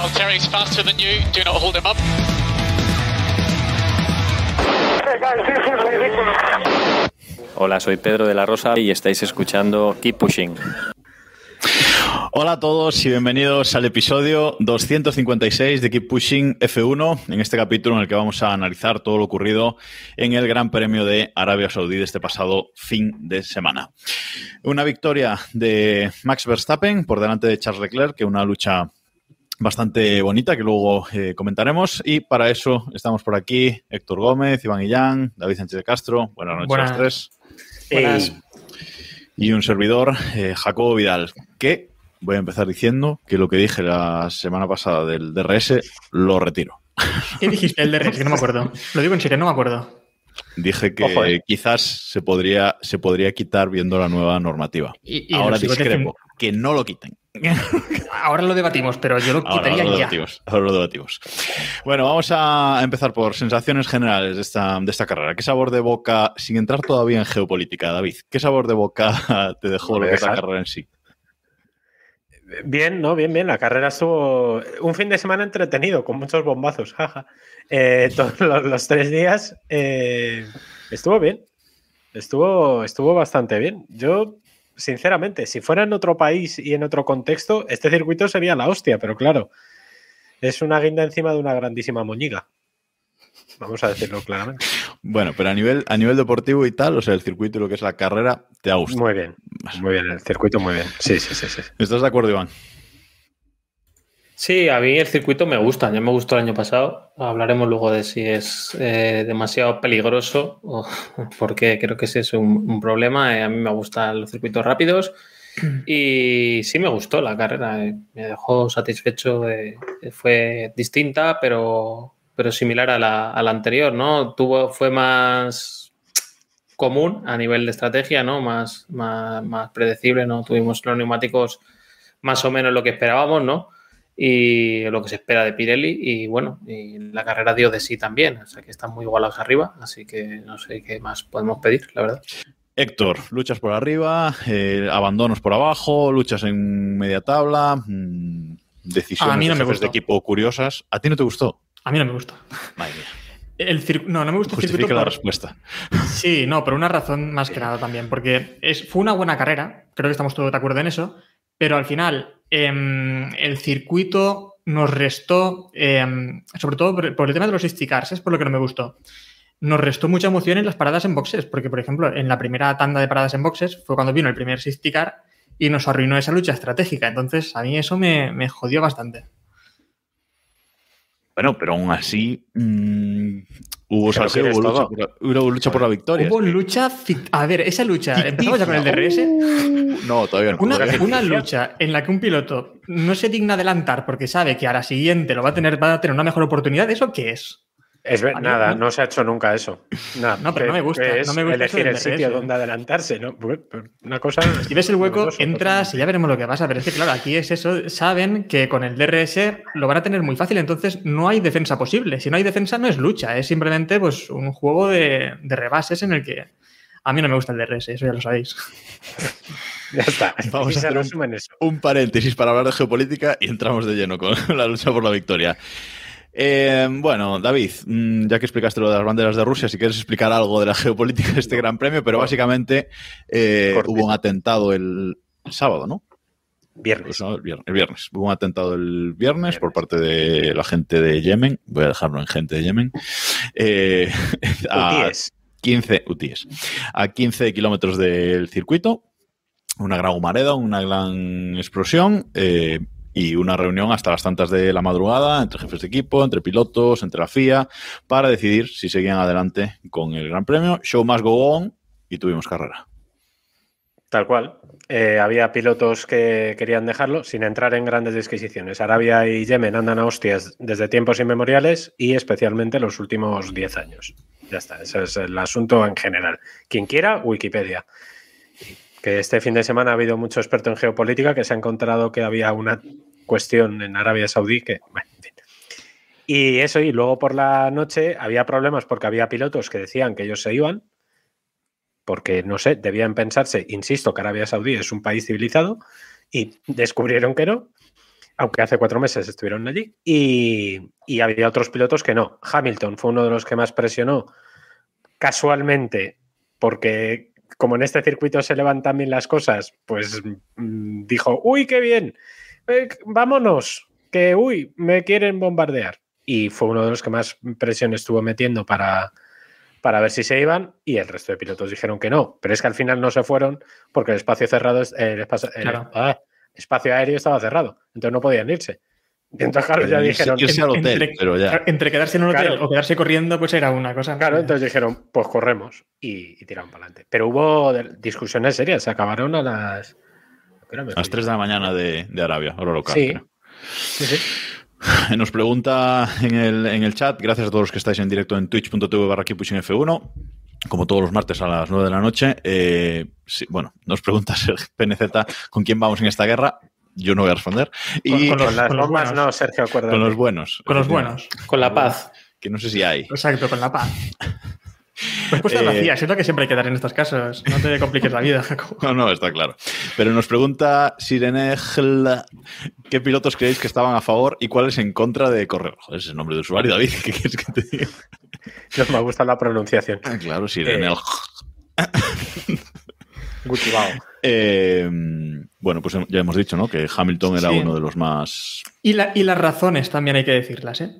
Valtteri's faster than you. Do not hold him up. Hey guys, this is ridiculous. Hola, soy Pedro de la Rosa y estáis escuchando Keep Pushing. Hola a todos y bienvenidos al episodio 256 de Keep Pushing F1, en este capítulo en el que vamos a analizar todo lo ocurrido en el Gran Premio de Arabia Saudí de este pasado fin de semana. Una victoria de Max Verstappen por delante de Charles Leclerc, que una lucha bastante bonita que luego eh, comentaremos. Y para eso estamos por aquí Héctor Gómez, Iván Illán, David Sánchez de Castro. Buenas noches Buenas. a los tres. Buenas. Y un servidor, eh, Jacobo Vidal, que voy a empezar diciendo que lo que dije la semana pasada del DRS lo retiro. ¿Qué dijiste el DRS? Que no me acuerdo. Lo digo en serio, no me acuerdo. Dije que Ojo, eh. quizás se podría, se podría quitar viendo la nueva normativa. Y, y Ahora discrepo, que no lo quiten. Ahora lo debatimos, pero yo lo Ahora, quitaría ahora lo ya. debatimos, ahora lo debatimos. Bueno, vamos a empezar por sensaciones generales de esta, de esta carrera. ¿Qué sabor de boca, sin entrar todavía en geopolítica, David, qué sabor de boca te dejó lo Me que es la carrera en sí? Bien, ¿no? Bien, bien. La carrera estuvo un fin de semana entretenido, con muchos bombazos, jaja. Eh, todos los, los tres días eh, estuvo bien. Estuvo, estuvo bastante bien. Yo, sinceramente, si fuera en otro país y en otro contexto, este circuito sería la hostia, pero claro, es una guinda encima de una grandísima moñiga. Vamos a decirlo claramente. Bueno, pero a nivel, a nivel deportivo y tal, o sea, el circuito y lo que es la carrera, te ha gustado. Muy bien, muy bien. El circuito muy bien. Sí, sí, sí, sí. ¿Estás de acuerdo, Iván? Sí, a mí el circuito me gusta, ya me gustó el año pasado. Hablaremos luego de si es eh, demasiado peligroso o porque creo que ese es un, problema. Eh, a mí me gustan los circuitos rápidos y sí me gustó la carrera, eh, me dejó satisfecho. fue distinta, pero, pero similar a la, a la anterior, ¿no? Tuvo, fue más común a nivel de estrategia, ¿no? Más, más, más predecible, ¿no? Tuvimos los neumáticos más o menos lo que esperábamos, ¿no? Y lo que se espera de Pirelli y bueno, y la carrera dio de sí también, o sea que están muy igualados arriba, así que no sé qué más podemos pedir, la verdad. Héctor, luchas por arriba, eh, abandonos por abajo, luchas en media tabla, mm, decisiones A mí no de me jefes de gustó. equipo curiosas. ¿A ti no te gustó? A mí no me gusta. Madre mía. El cir- No, no me gusta el circuito. la por- respuesta. Sí, no, por una razón más que nada también, porque es, fue una buena carrera, creo que estamos todos de acuerdo en eso, pero al final el circuito nos restó, em, sobre todo por, el tema de los safety cars, es por lo que no me gustó. Nos restó mucha emoción en las paradas en boxes, porque por ejemplo, en la primera tanda de paradas en boxes fue cuando vino el primer safety car y nos arruinó esa lucha estratégica. Entonces, a mí eso me jodió bastante. Bueno, pero aún así mm, hubo salseo, hubo lucha, por hubo lucha por la victoria. Hubo lucha. A ver, esa lucha, empezamos ya con el DRS. Uh, no, todavía no. Una, todavía no. una lucha en la que un piloto no se digna adelantar porque sabe que a la siguiente lo va a tener, va a tener una mejor oportunidad, ¿eso qué es? Es ver- nada, no- se ha hecho nunca eso. Nada, No, pero que- no me gusta, no me gusta elegir el sitio donde adelantarse, ¿no? Bueno, pues Una cosa. Si ves el hueco, entras y ya veremos lo que pasa. Pero es que, claro, aquí es eso. Saben que con el DRS lo van a tener muy fácil, entonces no hay defensa posible. Si no hay defensa, no es lucha, es simplemente pues, un juego de, de rebases en el que a mí no me gusta el DRS, eso ya lo sabéis. Ya está. Vamos a hacer un-. Un paréntesis para hablar de geopolítica y entramos de lleno con la lucha por la victoria. Eh, bueno, David, mm, ya que explicaste lo de las banderas de Rusia, si quieres explicar algo de la geopolítica de este Gran Premio, pero básicamente eh, hubo un atentado el sábado, ¿no? Viernes. Pues no, el viernes, el viernes. Hubo un atentado el viernes, por parte de la gente de Yemen. Voy a dejarlo en gente de Yemen. Eh, a Utíes. 15, UTIs, a 15 kilómetros del circuito. Una gran humareda, una gran explosión. eh, y una reunión hasta las tantas de la madrugada entre jefes de equipo, entre pilotos, entre la FIA, para decidir si seguían adelante con el Gran Premio. Show must go on y tuvimos carrera. Tal cual. Eh, había pilotos que querían dejarlo sin entrar en grandes disquisiciones. Arabia y Yemen andan a hostias desde tiempos inmemoriales y especialmente los últimos 10 años. Ya está, ese es el asunto en general. Quien quiera, Wikipedia. Que este fin de semana ha habido mucho experto en geopolítica que se ha encontrado que había una cuestión en Arabia Saudí que, bueno. Y eso, y luego por la noche había problemas porque había pilotos que decían que ellos se iban, porque, no sé, debían pensarse, insisto, que Arabia Saudí es un país civilizado y descubrieron que no, aunque hace cuatro meses estuvieron allí, y, y había otros pilotos que no. Hamilton fue uno de los que más presionó casualmente, porque como en este circuito se levantan bien las cosas, pues mm, dijo, uy, qué bien, eh, vámonos, que, uy, me quieren bombardear. Y fue uno de los que más presión estuvo metiendo para, para ver si se iban y el resto de pilotos dijeron que no. Pero es que al final no se fueron porque el espacio cerrado, el espacio, el- Claro. ah, espacio aéreo estaba cerrado. Entonces no podían irse. Entonces, claro, ya dijeron. irse al hotel, entre, pero ya. entre quedarse en un hotel Claro. o quedarse corriendo, pues era una cosa. Claro, entonces dijeron, pues corremos y, y tiraron para adelante. Pero hubo discusiones serias, se acabaron a las. ¿A las fui? 3 de la mañana de, de Arabia, hora local. Sí. creo. Sí, sí. Nos pregunta en el, en el chat, gracias a todos los que estáis en directo en twitch.tv barra F1, como todos los martes a las 9 de la noche. eh, sí, bueno, nos pregunta Sergio PNZ con quién vamos en esta guerra. Yo no voy a responder. Y Con- con Con las con los bombas buenos. no, Sergio, acuérdate. con los buenos. Con los buenos. Con la paz. Que no sé si hay. Exacto, con la paz. Respuestas Eh, vacías, es lo que siempre hay que dar en estos casos. No te compliques la vida, Jacobo. No, no, está claro. Pero nos pregunta Sirenegl, ¿qué pilotos creéis que estaban a favor y cuáles en contra de correr? Joder, ese es el nombre de usuario, David. ¿Qué quieres que te diga? No me gusta la pronunciación. Ah, claro, Sirenegl. Gutibao. Eh, bueno, pues ya hemos dicho, ¿no? Que Hamilton era Sí. uno de los más. Y, la- y las razones también hay que decirlas, ¿eh?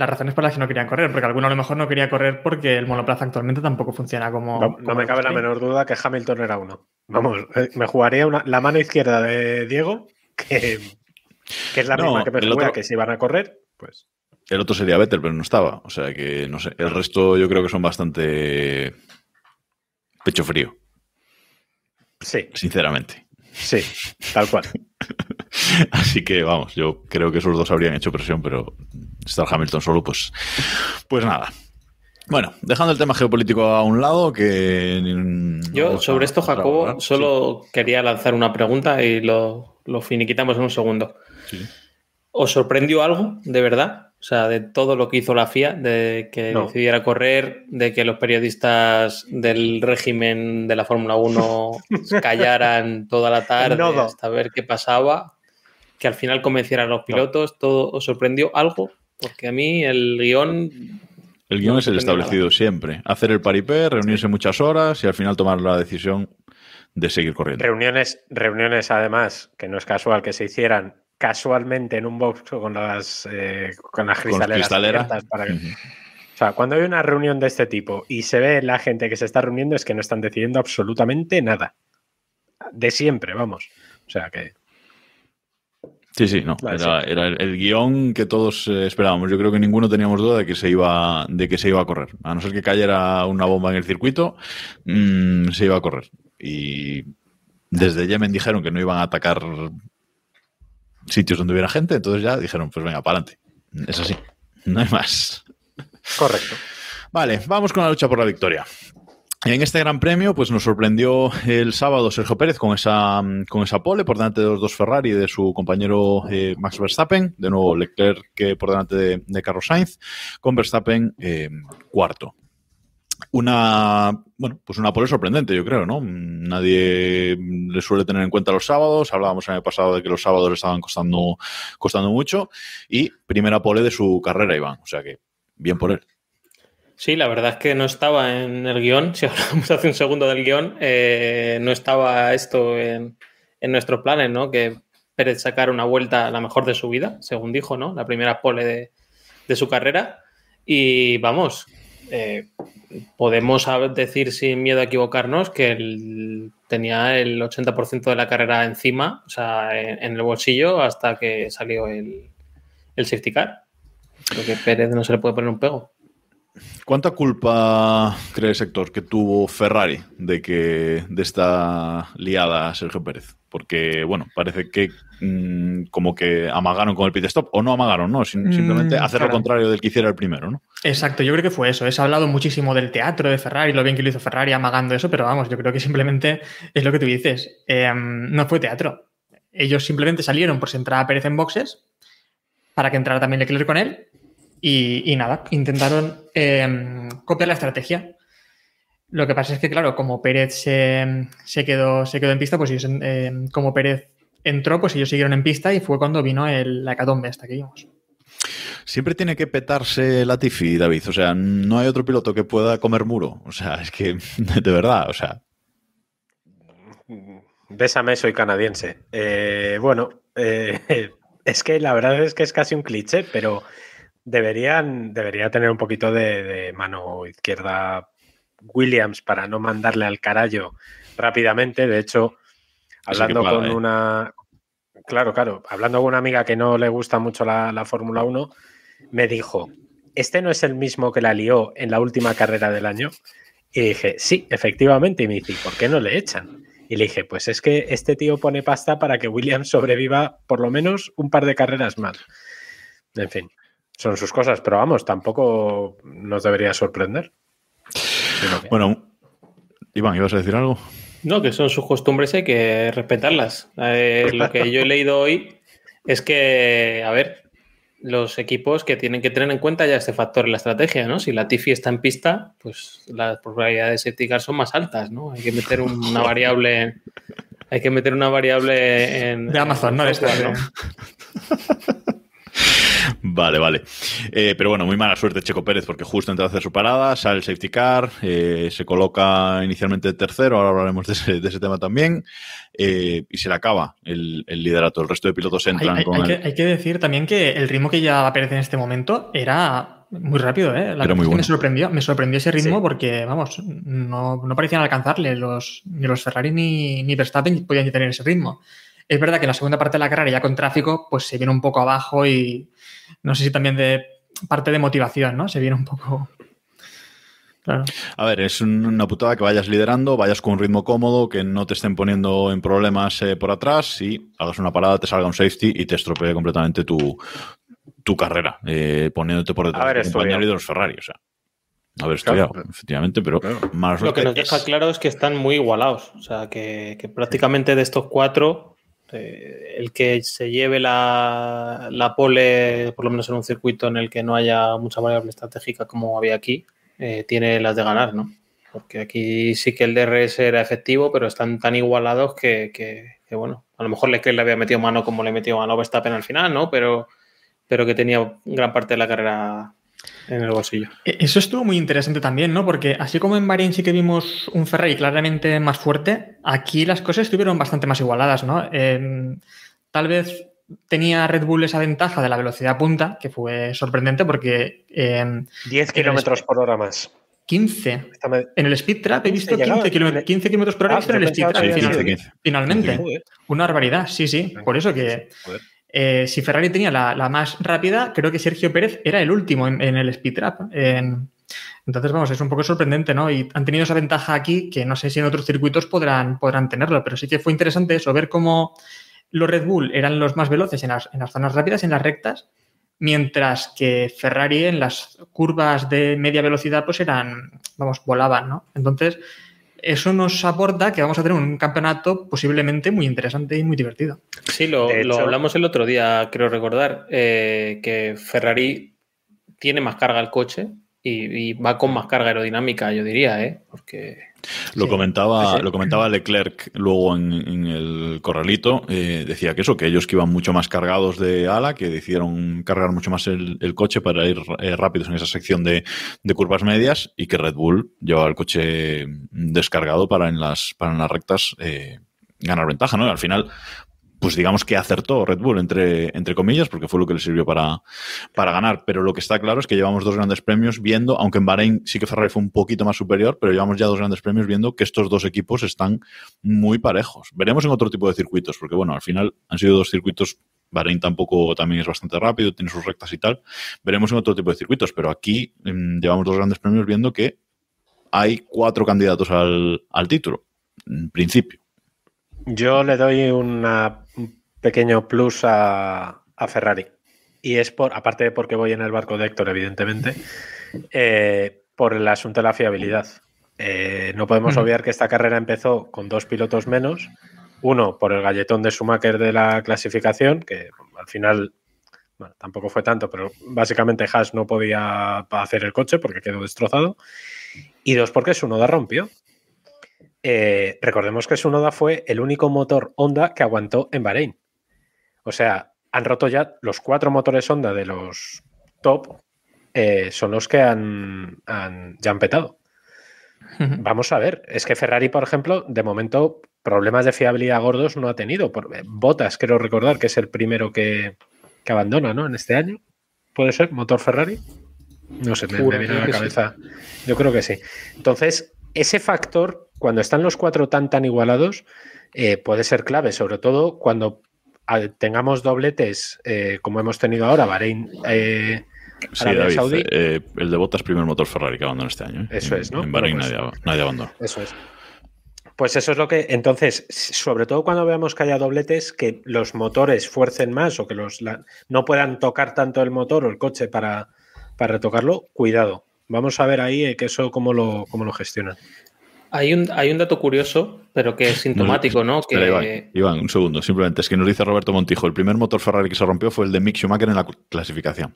Las razones por las que no querían correr, porque alguno a lo mejor no quería correr porque el monoplaza actualmente tampoco funciona como. No, no como me cabe la menor duda que Hamilton era uno. Vamos, eh, me jugaría una- la mano izquierda de Diego, que, que es la No, misma que me otro- que si iban a correr, pues. El otro sería Vettel, pero no estaba. O sea que, no sé. El resto yo creo que son bastante. pecho frío, Sí, sinceramente. sí, tal cual. Así que vamos, yo creo que esos dos habrían hecho presión, pero estar Hamilton solo, pues, pues nada. Bueno, dejando el tema geopolítico a un lado, que mm, Yo sobre esto, Jacobo, solo quería lanzar una pregunta y lo, lo finiquitamos en un segundo. Sí. ¿Os sorprendió algo, de verdad? O sea, de todo lo que hizo la FIA, de que No. decidiera correr, de que los periodistas del régimen de la Fórmula 1 callaran toda la tarde hasta ver qué pasaba, que al final convencieran a los pilotos, ¿todo os sorprendió algo? Porque a mí el guion El guion no es el establecido siempre. Hacer el paripé, reunirse muchas horas y al final tomar la decisión de seguir corriendo. Reuniones, reuniones además, que no es casual que se hicieran casualmente en un box con las, eh, con las Con cristaleras. para que-. O sea, cuando hay una reunión de este tipo y se ve la gente que se está reuniendo es que no están decidiendo absolutamente nada. De siempre, vamos. O sea que. Sí, sí, no. Vale, era era el, el guion que todos eh, esperábamos. Yo creo que ninguno teníamos duda de que se iba, de que se iba a correr. A no ser que cayera una bomba en el circuito, mm, se iba a correr. Y desde Yemen dijeron que no iban a atacar sitios donde hubiera gente, entonces ya dijeron, pues venga, para adelante. Es así. No hay más. Correcto. Vale, vamos con la lucha por la victoria. En este gran premio, pues nos sorprendió el sábado Sergio Pérez con esa, con esa pole por delante de los dos Ferrari y de su compañero eh, Max Verstappen. De nuevo Leclerc que por delante de, Carlos Sainz, con Verstappen eh, cuarto. Una, bueno, pues una pole sorprendente, yo creo, ¿no? Nadie le suele tener en cuenta los sábados. Hablábamos el año pasado de que los sábados le estaban costando, costando mucho. Y primera pole de su carrera, Iván. O sea que, bien por él. Sí, la verdad es que no estaba en el guion. Si hablamos hace un segundo del guion, eh, no estaba esto en, en nuestros planes, ¿no? Que Pérez sacara una vuelta la mejor de su vida, según dijo, ¿no? La primera pole de, de su carrera. Y vamos, eh, podemos decir sin miedo a equivocarnos que tenía el 80% de la carrera encima, o sea, en, en el bolsillo, hasta que salió el, el safety car. Creo que Pérez no se le puede poner un pego. ¿Cuánta culpa crees, Héctor, que tuvo Ferrari de que de esta liada Sergio Pérez? Porque, bueno, parece que mm, como que amagaron con el pit stop, o no amagaron, ¿no? Simplemente Mm, hacer lo contrario del que hiciera el primero, ¿no? Exacto, yo creo que fue eso. Se ha hablado muchísimo del teatro de Ferrari, lo bien que lo hizo Ferrari amagando eso, pero vamos, yo creo que simplemente es lo que tú dices. Eh, no fue teatro. Ellos simplemente salieron por si entraba Pérez en boxes para que entrara también Leclerc con él y, y nada, intentaron eh, copiar la estrategia. Lo que pasa es que, claro, como Pérez se, se quedó, se quedó en pista, pues ellos, eh, como Pérez entró, pues ellos siguieron en pista y fue cuando vino el, la hecatombe esta que vimos. Siempre tiene que petarse Latifi, David. O sea, no hay otro piloto que pueda comer muro. O sea, es que, de verdad, o sea, Bésame, soy canadiense. Eh, bueno, eh, es que la verdad es que es casi un cliché, pero deberían, debería tener un poquito de, de mano izquierda Williams para no mandarle al carallo rápidamente. De hecho, hablando con ¿eh? una. Claro, claro. Hablando con una amiga que no le gusta mucho la, la Fórmula 1, me dijo: Este no es el mismo que la lió en la última carrera del año. Y dije: Sí, efectivamente. Y me dice: "¿Y ¿Por qué no le echan? Y le dije: Pues es que este tío pone pasta para que Williams sobreviva por lo menos un par de carreras más. En fin, son sus cosas, pero vamos, tampoco nos debería sorprender. Bueno. Iván, ¿ibas a decir algo? No, que son sus costumbres y hay que respetarlas. Eh, lo que yo he leído hoy es que, a ver, los equipos que tienen que tener en cuenta ya este factor en la estrategia, ¿no? Si la Tifi está en pista, pues las probabilidades de safety car son más altas, ¿no? Hay que meter una variable, hay que meter una variable en De Amazon, ¿no? De software, estas, Vale, vale. Eh, pero bueno, muy mala suerte Checo Pérez porque justo antes de hacer su parada sale el safety car, eh, se coloca inicialmente tercero, ahora hablaremos de ese, de ese tema también, eh, y se le acaba el, el liderato. El resto de pilotos entran hay- con hay el... que, hay que decir también que el ritmo que llevaba Pérez en este momento era muy rápido, ¿eh? La Era muy bueno. me sorprendió, me sorprendió ese ritmo Sí. porque, vamos, no, no parecían alcanzarle los, ni los Ferrari ni, ni Verstappen podían tener ese ritmo. Es verdad que en la segunda parte de la carrera, ya con tráfico, pues se viene un poco abajo y no sé si también de parte de motivación, ¿no? Se viene un poco. Claro. A ver, es un- una putada que vayas liderando, vayas con un ritmo cómodo, que no te estén poniendo en problemas eh, por atrás y hagas una parada, te salga un safety y te estropee completamente tu, tu carrera, eh, poniéndote por detrás Haber de tu compañero y de los Ferrari. O sea, haber Claro. estudiado, efectivamente, pero Claro. mala Lo que nos deja es- claro es que están muy igualados. O sea, que, que prácticamente de estos cuatro, eh, el que se lleve la, la pole, por lo menos en un circuito en el que no haya mucha variable estratégica como había aquí, eh, tiene las de ganar, ¿no? Porque aquí sí que el DRS era efectivo, pero están tan igualados que, que- bueno, a lo mejor Leclerc le había metido mano como le metió mano Verstappen al final, ¿no? Pero, pero que tenía gran parte de la carrera en el bolsillo. E- Eso estuvo muy interesante también, ¿no? Porque así como en Bahrein sí que vimos un Ferrari claramente más fuerte, aquí las cosas estuvieron bastante más igualadas, ¿no? Eh, tal vez tenía Red Bull esa ventaja de la velocidad punta, que fue sorprendente porque eh, 10 kilómetros por hora más. 15 Esta me- en el speed trap he visto 15 15 kilómetros 15 kilómetros por hora Ah, he visto en el speed trap que había final- sido 15. finalmente. Una barbaridad, sí, sí. Por eso que joder. Eh, si Ferrari tenía la, más rápida, creo que Sergio Pérez era el último en, el speed trap. En- entonces, vamos, es un poco sorprendente, ¿no? Y han tenido esa ventaja aquí que no sé si en otros circuitos podrán, podrán tenerlo, pero sí que fue interesante eso, ver cómo los Red Bull eran los más veloces en las, en las zonas rápidas, en las rectas, mientras que Ferrari en las curvas de media velocidad pues eran, vamos, volaban, ¿no? Entonces, eso nos aporta que vamos a tener un campeonato posiblemente muy interesante y muy divertido. Sí, lo, hablamos el otro día, creo recordar, eh, que Ferrari tiene más carga al coche y, y va con más carga aerodinámica, yo diría, ¿eh? Porque Lo, Sí. comentaba, Sí, lo comentaba Leclerc luego en, en el corralito. eh, decía que eso, que ellos que iban mucho más cargados de ala, que decidieron cargar mucho más el, el coche para ir eh, rápidos en esa sección de, de curvas medias y que Red Bull llevaba el coche descargado para en las, para en las rectas eh, ganar ventaja, ¿no? Y al final, pues digamos que acertó Red Bull, entre, entre comillas, porque fue lo que le sirvió para, para ganar. Pero lo que está claro es que llevamos dos grandes premios viendo, aunque en Bahrein sí que Ferrari fue un poquito más superior, pero llevamos ya dos grandes premios viendo que estos dos equipos están muy parejos. Veremos en otro tipo de circuitos, porque bueno, al final han sido dos circuitos Bahrein tampoco también es bastante rápido, tiene sus rectas y tal. Veremos en otro tipo de circuitos, pero aquí mm, llevamos dos grandes premios viendo que hay cuatro candidatos al, al título, en principio. Yo le doy una, un pequeño plus a, a Ferrari. Y es por, aparte de porque voy en el barco de Héctor, evidentemente, eh, por el asunto de la fiabilidad. Eh, no podemos obviar que esta carrera empezó con dos pilotos menos. Uno por el galletón de Schumacher de la clasificación, que al final bueno, tampoco fue tanto, pero básicamente Haas no podía hacer el coche porque quedó destrozado. Y dos porque su noda rompió. Eh, recordemos que su noda fue el único motor Honda que aguantó en Bahrein. O sea, han roto ya los cuatro motores Honda de los top, eh, son los que han, han- ya han petado. Vamos a ver, es que Ferrari, por ejemplo, de momento problemas de fiabilidad gordos no ha tenido. Por, eh, Bottas, quiero recordar que es el primero que, que abandona, ¿no? En este año. ¿Puede ser? ¿Motor Ferrari? No sé, me, me viene a la cabeza. Yo creo que sí. Entonces, ese factor, cuando están los cuatro tan tan igualados, eh, puede ser clave, sobre todo cuando ah, tengamos dobletes eh, como hemos tenido ahora, Bahrein, eh, Sí, David, Saudí. eh, el de Bottas primer motor Ferrari que abandonó este año. Eso es, ¿no? En Bahrein Bueno, nadie, pues- nadie abandonó. Eso es. Pues eso es lo que. Entonces, sobre todo cuando veamos que haya dobletes, que los motores fuercen más o que los la- no puedan tocar tanto el motor o el coche para, para retocarlo, cuidado. Vamos a ver ahí que eso cómo lo, cómo lo gestionan. Hay un, hay un dato curioso, pero que es sintomático, ¿no? Espera, Que, Iván, Iván, un segundo, simplemente es que nos dice Roberto Montijo, el primer motor Ferrari que se rompió fue el de Mick Schumacher en la clasificación.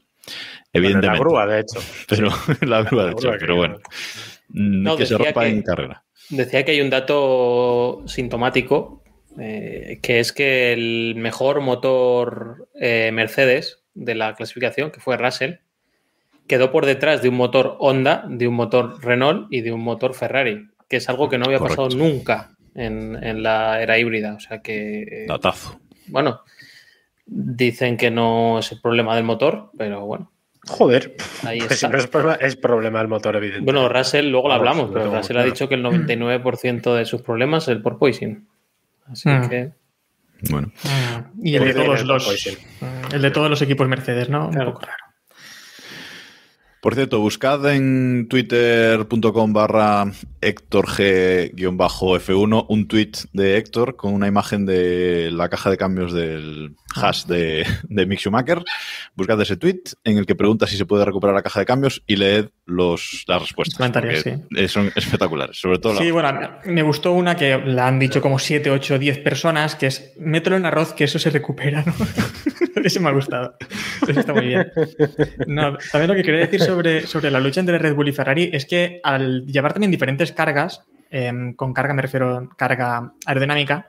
Evidentemente. Bueno, la grúa, de hecho. Pero la grúa, de hecho, grúa pero bueno. Mm, No, que se decía rompa que- en carrera. Decía que hay un dato sintomático, eh, que es que el mejor motor eh, Mercedes de la clasificación, que fue Russell, quedó por detrás de un motor Honda, de un motor Renault y de un motor Ferrari, que es algo que no había Correcto. pasado nunca en, en la era híbrida. O sea que, eh, Datazo. bueno, dicen que no es el problema del motor, pero bueno, Joder, ahí pues si está. no es problema, es problema del motor, evidente. Bueno, Russell, luego lo hablamos, pero Russell ha dicho que el 99% de sus problemas es el porpoising. Así Mm. que. Bueno, Mm, Y el de bien, todos los Poison. el de todos los equipos Mercedes, ¿no? Claro. Un poco raro. Por cierto, buscad en twitter.com barra Héctor G-F1 un tweet de Héctor con una imagen de la caja de cambios del hash de, de Mick Schumacher. Buscad ese tweet en el que pregunta si se puede recuperar la caja de cambios y leed los, las respuestas. Comentarios, porque, eh, Son espectaculares, sobre todo la- Sí, bueno, me gustó una que la han dicho como 7, 8, 10 personas, que es mételo en arroz, que eso se recupera, ¿no? Eso me ha gustado. Eso está muy bien. No, también lo que quería decir sobre, sobre la lucha entre Red Bull y Ferrari es que al llevar también diferentes cargas, em, con carga me refiero a carga aerodinámica,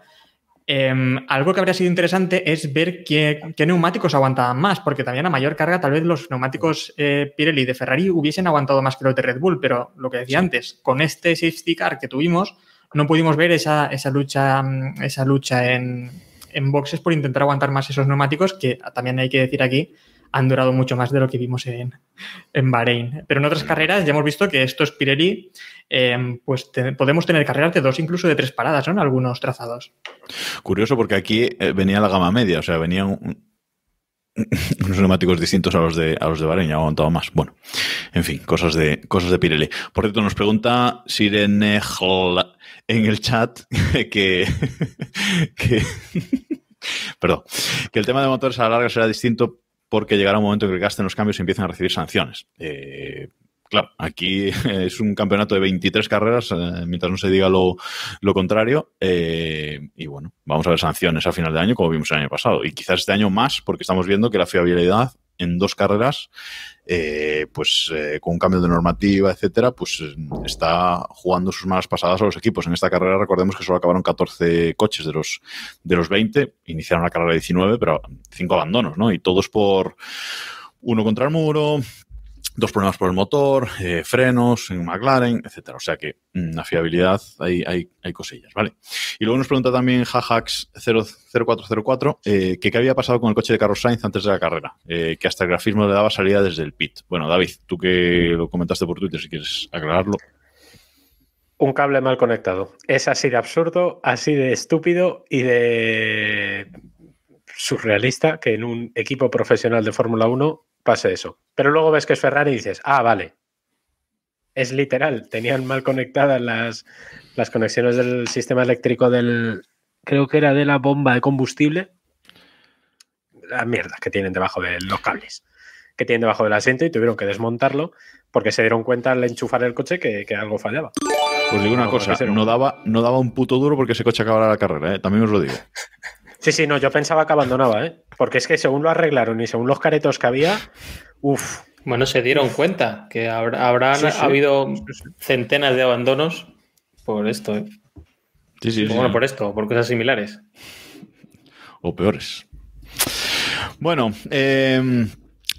em, algo que habría sido interesante es ver qué, qué neumáticos aguantaban más, porque también a mayor carga tal vez los neumáticos eh, Pirelli de Ferrari hubiesen aguantado más que los de Red Bull, pero lo que decía antes, con este safety car que tuvimos, no pudimos ver esa, esa lucha, esa lucha en, en boxes por intentar aguantar más esos neumáticos, que también hay que decir aquí, han durado mucho más de lo que vimos en, en Bahrein. Pero en otras carreras ya hemos visto que estos Pirelli, eh, pues podemos tener carreras de dos, incluso de tres paradas, ¿no? En algunos trazados. Curioso porque aquí eh, venía la gama media, o sea, venían un- unos neumáticos distintos a los de a los de Bahrein, ya aguantado más. Bueno, en fin, cosas de cosas de Pirelli. Por cierto, nos pregunta Sirene en el chat que, que perdón, que el tema de motores a la larga será distinto porque llegará un momento en que gasten los cambios y empiezan a recibir sanciones. Eh, claro, aquí es un campeonato de 23 carreras, eh, mientras no se diga lo, lo contrario. eh, y bueno, vamos a ver sanciones a final de año, como vimos el año pasado. Y quizás este año más, porque estamos viendo que la fiabilidad en dos carreras, eh, pues eh, con un cambio de normativa, etcétera, pues está jugando sus malas pasadas a los equipos. En esta carrera recordemos que solo acabaron 14 coches de los, de los 20, iniciaron la carrera 19, pero cinco abandonos, ¿no? Y todos por uno contra el muro, dos problemas por el motor, eh, frenos en McLaren, etcétera. O sea que mm, la fiabilidad hay, hay, hay cosillas, ¿vale? Y luego nos pregunta también Jajax0404 eh, que qué había pasado con el coche de Carlos Sainz antes de la carrera, eh, que hasta el grafismo le daba salida desde el pit. Bueno, David, tú que lo comentaste por Twitter, si quieres aclararlo. Un cable mal conectado. Es así de absurdo, así de estúpido y de. surrealista que en un equipo profesional de Fórmula 1 pase eso. Pero luego ves que es Ferrari y dices, ah, vale. Es literal, tenían mal conectadas las, las conexiones del sistema eléctrico del, creo que era de la bomba de combustible. La mierda que tienen debajo de los cables, que tienen debajo del asiento y tuvieron que desmontarlo porque se dieron cuenta al enchufar el coche que, que algo fallaba. Pues digo una No, cosa, no daba, no daba un puto duro porque ese coche acabara la carrera, ¿eh? también os lo digo. Sí, sí, no, yo pensaba que abandonaba, ¿eh? Porque es que según lo arreglaron y según los caretos que había, uff, Bueno, se dieron cuenta que habrá, habrán Sí, sí. habido centenas de abandonos por esto, ¿eh? Sí, sí, sí. Bueno, por esto, por cosas similares. o peores. Bueno, eh,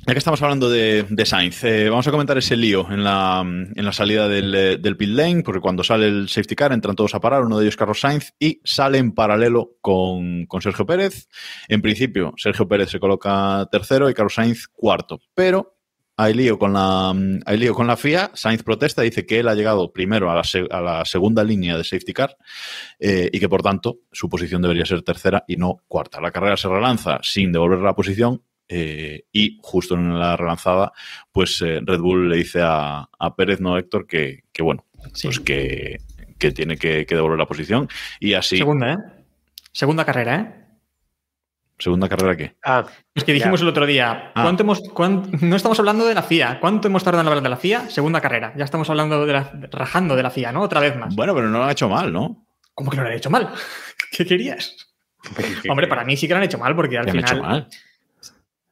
ya que estamos hablando de, de Sainz, eh, vamos a comentar ese lío en la, en la salida del, eh, del pit lane, porque cuando sale el safety car entran todos a parar, uno de ellos Carlos Sainz, y sale en paralelo con, con Sergio Pérez. En principio, Sergio Pérez se coloca tercero y Carlos Sainz cuarto, pero hay lío con la, hay lío con la FIA. Sainz protesta, dice que él ha llegado primero a la, a la segunda línea de safety car eh, y que por tanto su posición debería ser tercera y no cuarta. La carrera se relanza sin devolver la posición eh, y justo en la relanzada, pues eh, Red Bull le dice a, a Pérez, no Héctor, que, que bueno, Sí. pues que, que tiene que, que devolver la posición y así, Segunda, ¿eh? Segunda carrera, ¿eh? segunda carrera que... ah, Es que dijimos Ya. el otro día, Ah. ¿cuánto hemos, cuán- no estamos hablando de la FIA. ¿Cuánto hemos tardado en hablar de la FIA? Segunda carrera. Ya estamos hablando de la, rajando de la FIA, ¿no? Otra vez más. Bueno, pero no lo han hecho mal, ¿no? ¿Cómo que no lo han hecho mal? ¿Qué querías? Hombre, para mí sí que lo han hecho mal porque al ¿Qué han final, hecho mal?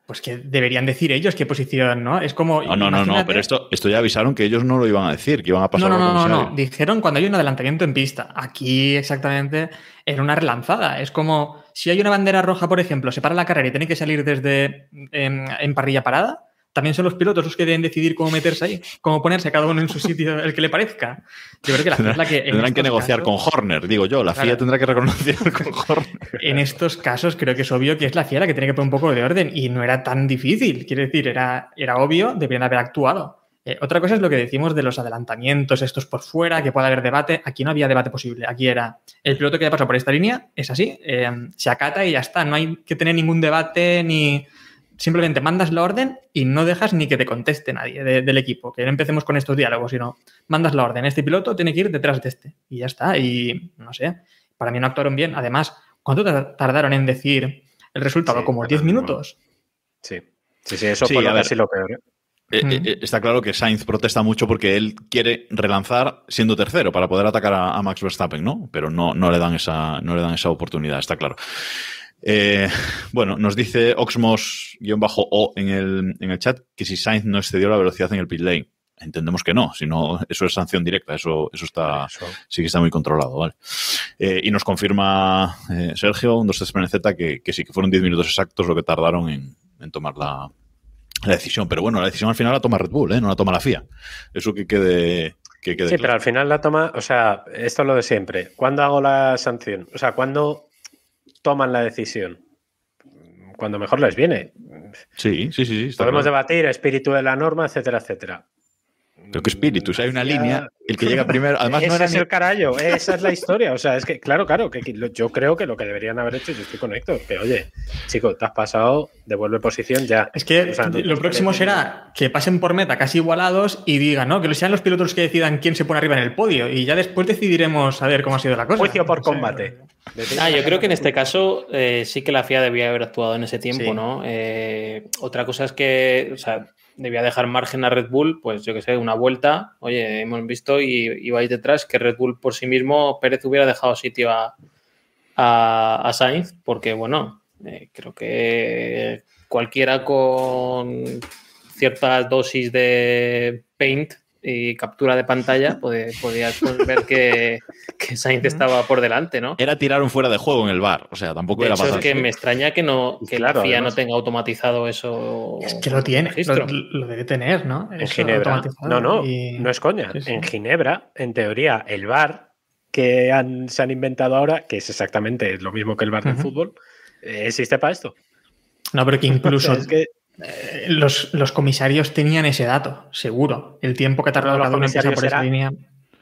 Pues que deberían decir ellos qué posición, ¿no? Es como. No, no, no, no, pero esto, esto ya avisaron que ellos no lo iban a decir, que iban a pasar No, no, no, no, no. Dijeron cuando hay un adelantamiento en pista. Aquí exactamente era una relanzada. Es como si hay una bandera roja, por ejemplo, se para la carrera y tiene que salir desde en, en parrilla parada. También son los pilotos los que deben decidir cómo meterse ahí, cómo ponerse cada uno en su sitio, el que le parezca. Yo creo que la FIA es la que. en Tendrán que negociar casos- con Horner, digo yo. La FIA Claro. tendrá que reconocer con Horner. En estos casos creo que es obvio que es la FIA la que tiene que poner un poco de orden y no era tan difícil. Quiero decir, era, era obvio, deberían haber actuado. Eh, otra cosa es lo que decimos de los adelantamientos, estos por fuera, que puede haber debate. Aquí no había debate posible. Aquí era el piloto que haya pasado por esta línea, es así, eh, se acata y ya está. No hay que tener ningún debate ni. Simplemente mandas la orden y no dejas ni que te conteste nadie de- del equipo. Que no empecemos con estos diálogos, sino mandas la orden. Este piloto tiene que ir detrás de este. Y ya está. Y no sé, para mí no actuaron bien. Además, ¿cuánto tar- tardaron en decir el resultado? Sí, ¿Como pero 10 no. minutos? sí. Sí, sí, eso Sí, lo ver. casi lo peor. ¿eh? Eh, Mm. eh, eh, está claro que Sainz protesta mucho porque él quiere relanzar siendo tercero para poder atacar a, a Max Verstappen, ¿no? Pero no, no, le dan esa, no le dan esa oportunidad, está claro. Eh, bueno, nos dice Oxmos-O en el, en el chat que si Sainz no excedió la velocidad en el pit lane. Entendemos que no, si no, eso es sanción directa, eso, eso está, Eso. sí que está muy controlado, ¿vale? Eh, y nos confirma eh, Sergio, un 2 que, que sí, que fueron 10 minutos exactos lo que tardaron en, en tomar la, la decisión. Pero bueno, la decisión al final la toma Red Bull, ¿eh? no la toma la FIA. Eso que quede, que quede Sí, pero al final la toma, o sea, esto es lo de siempre. ¿Cuándo hago la sanción? O sea, ¿cuándo toman la decisión? Cuando mejor les viene. Sí, sí, sí. Podemos claro. debatir espíritu de la norma, etcétera, etcétera. Pero qué espíritu, si hay una línea, el que llega primero. Además, Ese no era es ni- el carallo, esa es la historia. O sea, es que, claro, claro, que yo creo que lo que deberían haber hecho, yo estoy con Héctor, que oye, chico, te has pasado, devuelve posición ya. Es que O sea, no- lo próximo será que pasen por meta casi igualados y digan, ¿no? Que sean los pilotos los que decidan quién se pone arriba en el podio y ya después decidiremos a ver cómo ha sido la cosa. Juicio por combate. Ah, yo creo que en este caso eh, sí que la FIA debía haber actuado en ese tiempo, Sí. ¿no? Eh, otra cosa es que, o sea, debía dejar margen a Red Bull, pues yo que sé, una vuelta. Oye, hemos visto y ibais detrás que Red Bull por sí mismo, Pérez hubiera dejado sitio a, a, a Sainz, porque bueno, eh, creo que cualquiera con cierta dosis de paint y captura de pantalla puede, podías ver que, que Sainz estaba por delante, ¿no? Era tirar un fuera de juego en el bar. O sea, tampoco De era hecho, es pasarse. que me extraña que no que Claro, la FIA además. no tenga automatizado eso. Es que lo tiene, lo, lo debe tener, ¿no? En Eso Ginebra. No, no, y- no es coña. Sí, sí. En Ginebra, en teoría, el bar que han- se han inventado ahora, que es exactamente lo mismo que el bar del Ujú. fútbol, eh, existe para esto. No, pero que incluso es que eh, los, los comisarios tenían ese dato, seguro. El tiempo que ha tardado cada pasar comisarios por esa línea.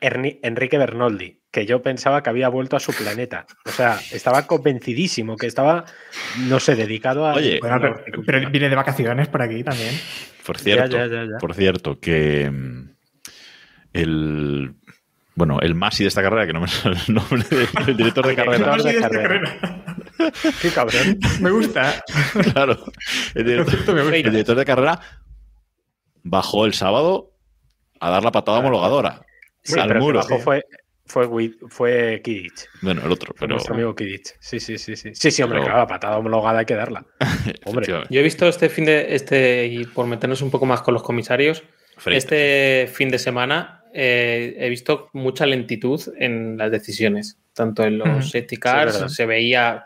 Enrique Bernoldi, que yo pensaba que había vuelto a su planeta. O sea, estaba convencidísimo que estaba, no sé, dedicado a. Oye, Bueno, pero, pero viene de vacaciones por aquí también. Por cierto, Ya, ya, ya, ya. por cierto, que mm, el bueno, el Masi de esta carrera, que no me sale el nombre del director de carrera. De esta carrera. Qué cabrón. Me gusta. Claro. El director, concepto me gusta. el director de carrera bajó el sábado a dar la patada homologadora. Sí, al pero el que muro. bajó fue, fue, fue Kidditch. Bueno, el otro, pero. nuestro amigo Kidditch. Sí, sí, sí, sí. Sí, sí, hombre, Pero- claro, la patada homologada hay que darla. Hombre. Yo he visto este fin de este y por meternos un poco más con los comisarios, este fin de semana eh, he visto mucha lentitud en las decisiones, tanto en los safety cars, se veía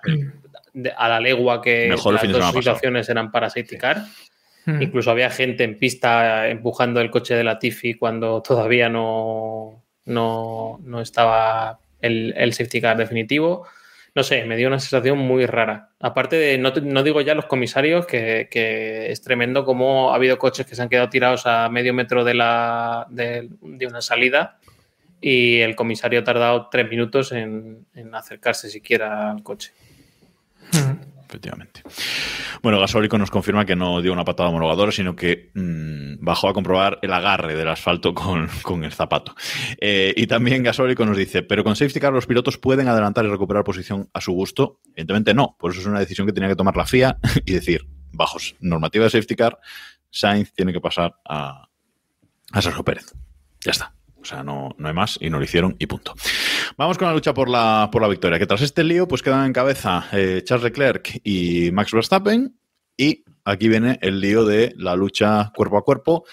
a la legua que Mejor las dos situaciones eran para safety car. Mm. Incluso había gente en pista empujando el coche de la Tifi cuando todavía no, no, no estaba el, el safety car definitivo. No sé, me dio una sensación muy rara. Aparte de, no, digo ya los comisarios, que, es tremendo como ha habido coches que se han quedado tirados a medio metro de, la, de, una salida y el comisario ha tardado tres minutos en, acercarse siquiera al coche. Mm. Efectivamente. Bueno, Gasólico nos confirma que no dio una patada homologadora, sino que mm, bajó a comprobar el agarre del asfalto con, con el zapato. Eh, y también Gasólico nos dice, pero con safety car los pilotos pueden adelantar y recuperar posición a su gusto. Evidentemente no, por eso es una decisión que tenía que tomar la FIA y decir, bajo normativa de safety car, Sainz tiene que pasar a, a Sergio Pérez. Ya está. O sea, no, no hay más y no lo hicieron y punto. Vamos con la lucha por la, por la victoria. Que tras este lío, pues quedan en cabeza eh, Charles Leclerc y Max Verstappen. Y aquí viene el lío de la lucha cuerpo a cuerpo.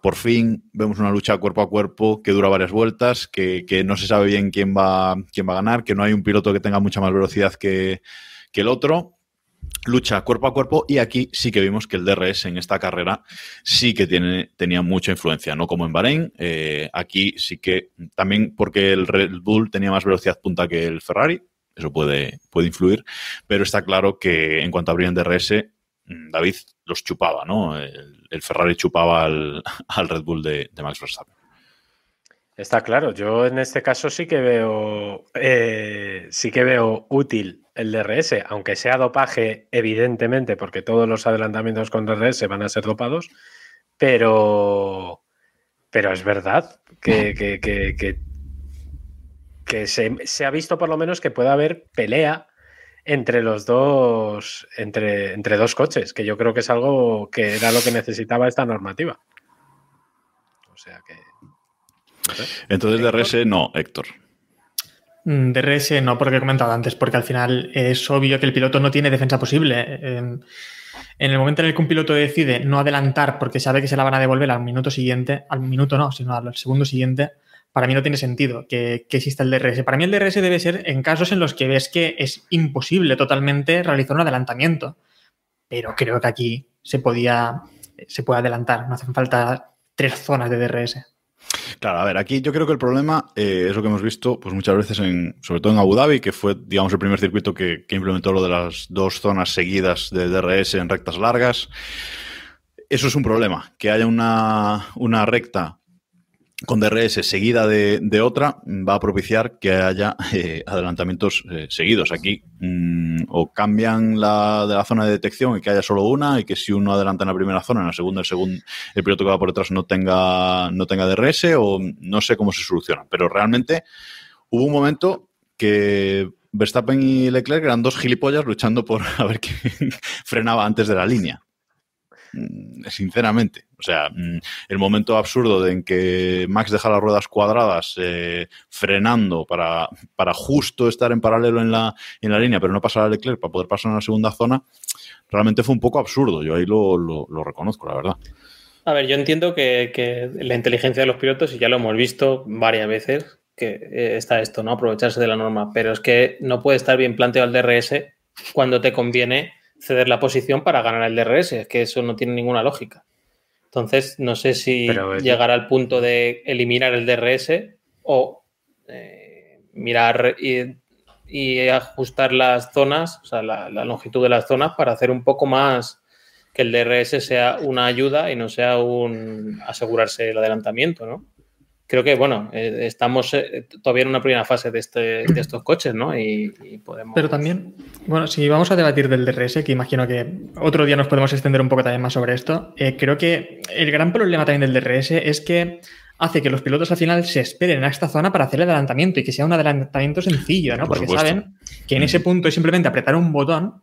Por fin vemos una lucha cuerpo a cuerpo que dura varias vueltas, que, que no se sabe bien quién va, quién va a ganar, que no hay un piloto que tenga mucha más velocidad que, que el otro. Lucha cuerpo a cuerpo y aquí sí que vimos que el DRS en esta carrera sí que tiene, tenía mucha influencia, no como en Bahrein. eh, aquí sí que también porque el Red Bull tenía más velocidad punta que el Ferrari, eso puede, puede influir, pero está claro que en cuanto abrían DRS, mm, David los chupaba, ¿no? El, el Ferrari chupaba al, al Red Bull de, de Max Verstappen. Está claro, yo en este caso sí que veo eh, sí que veo útil el DRS, aunque sea dopaje, evidentemente, porque todos los adelantamientos con DRS van a ser dopados, pero pero es verdad que, que, que- que- que se, se ha visto por lo menos que puede haber pelea entre los dos, entre, entre dos coches, que yo creo que es algo que era lo que necesitaba esta normativa. O sea que. Entonces DRS no, Héctor. Mm, DRS no, porque he comentado antes, porque al final es obvio que el piloto no tiene defensa posible. En, en el momento en el que un piloto decide no adelantar porque sabe que se la van a devolver al minuto siguiente, al minuto no, sino al segundo siguiente, para mí no tiene sentido que, que exista el DRS. Para mí el DRS debe ser en casos en los que ves que es imposible totalmente realizar un adelantamiento. Pero creo que aquí se podía, se puede adelantar, no hacen falta tres zonas de DRS. Claro, a ver, aquí yo creo que el problema eh, es lo que hemos visto pues muchas veces, en, sobre todo en Abu Dhabi, que fue, digamos, el primer circuito que, que implementó lo de las dos zonas seguidas de DRS en rectas largas. Eso es un problema, que haya una, una recta con DRS seguida de, otra va a propiciar que haya eh, adelantamientos eh, seguidos. Aquí mm, o cambian la de la zona de detección y que haya solo una y que si uno adelanta en la primera zona, en la segunda el segundo el piloto que va por detrás no tenga no tenga DRS o no sé cómo se soluciona. Pero realmente hubo un momento que Verstappen y Leclerc eran dos gilipollas luchando por a ver quién frenaba antes de la línea. Mm, Sinceramente. O sea, mm, el momento absurdo de en que Max deja las ruedas cuadradas eh, frenando para, para justo estar en paralelo en la, en la línea, pero no pasar a Leclerc para poder pasar a la segunda zona, realmente fue un poco absurdo. Yo ahí lo, reconozco, la verdad. A ver, yo entiendo que, que la inteligencia de los pilotos, y ya lo hemos visto varias veces, que eh, está esto, ¿no? Aprovecharse de la norma, pero es que no puede estar bien planteado el DRS cuando te conviene ceder la posición para ganar el DRS, es que eso no tiene ninguna lógica. Entonces, no sé si Pero es- llegar al punto de eliminar el DRS o eh, mirar y, y ajustar las zonas, o sea, la, la longitud de las zonas para hacer un poco más que el DRS sea una ayuda y no sea un asegurarse el adelantamiento, ¿no? Creo que, bueno, eh, estamos eh, todavía en una primera fase de, este, de estos coches, ¿no? Y, y, podemos... Pero también, bueno, si vamos a debatir del DRS, que imagino que otro día nos podemos extender un poco también más sobre esto, eh, creo que el gran problema también del DRS es que hace que los pilotos al final se esperen a esta zona para hacer el adelantamiento y que sea un adelantamiento sencillo, ¿no? Por Porque supuesto. saben que en ese punto es simplemente apretar un botón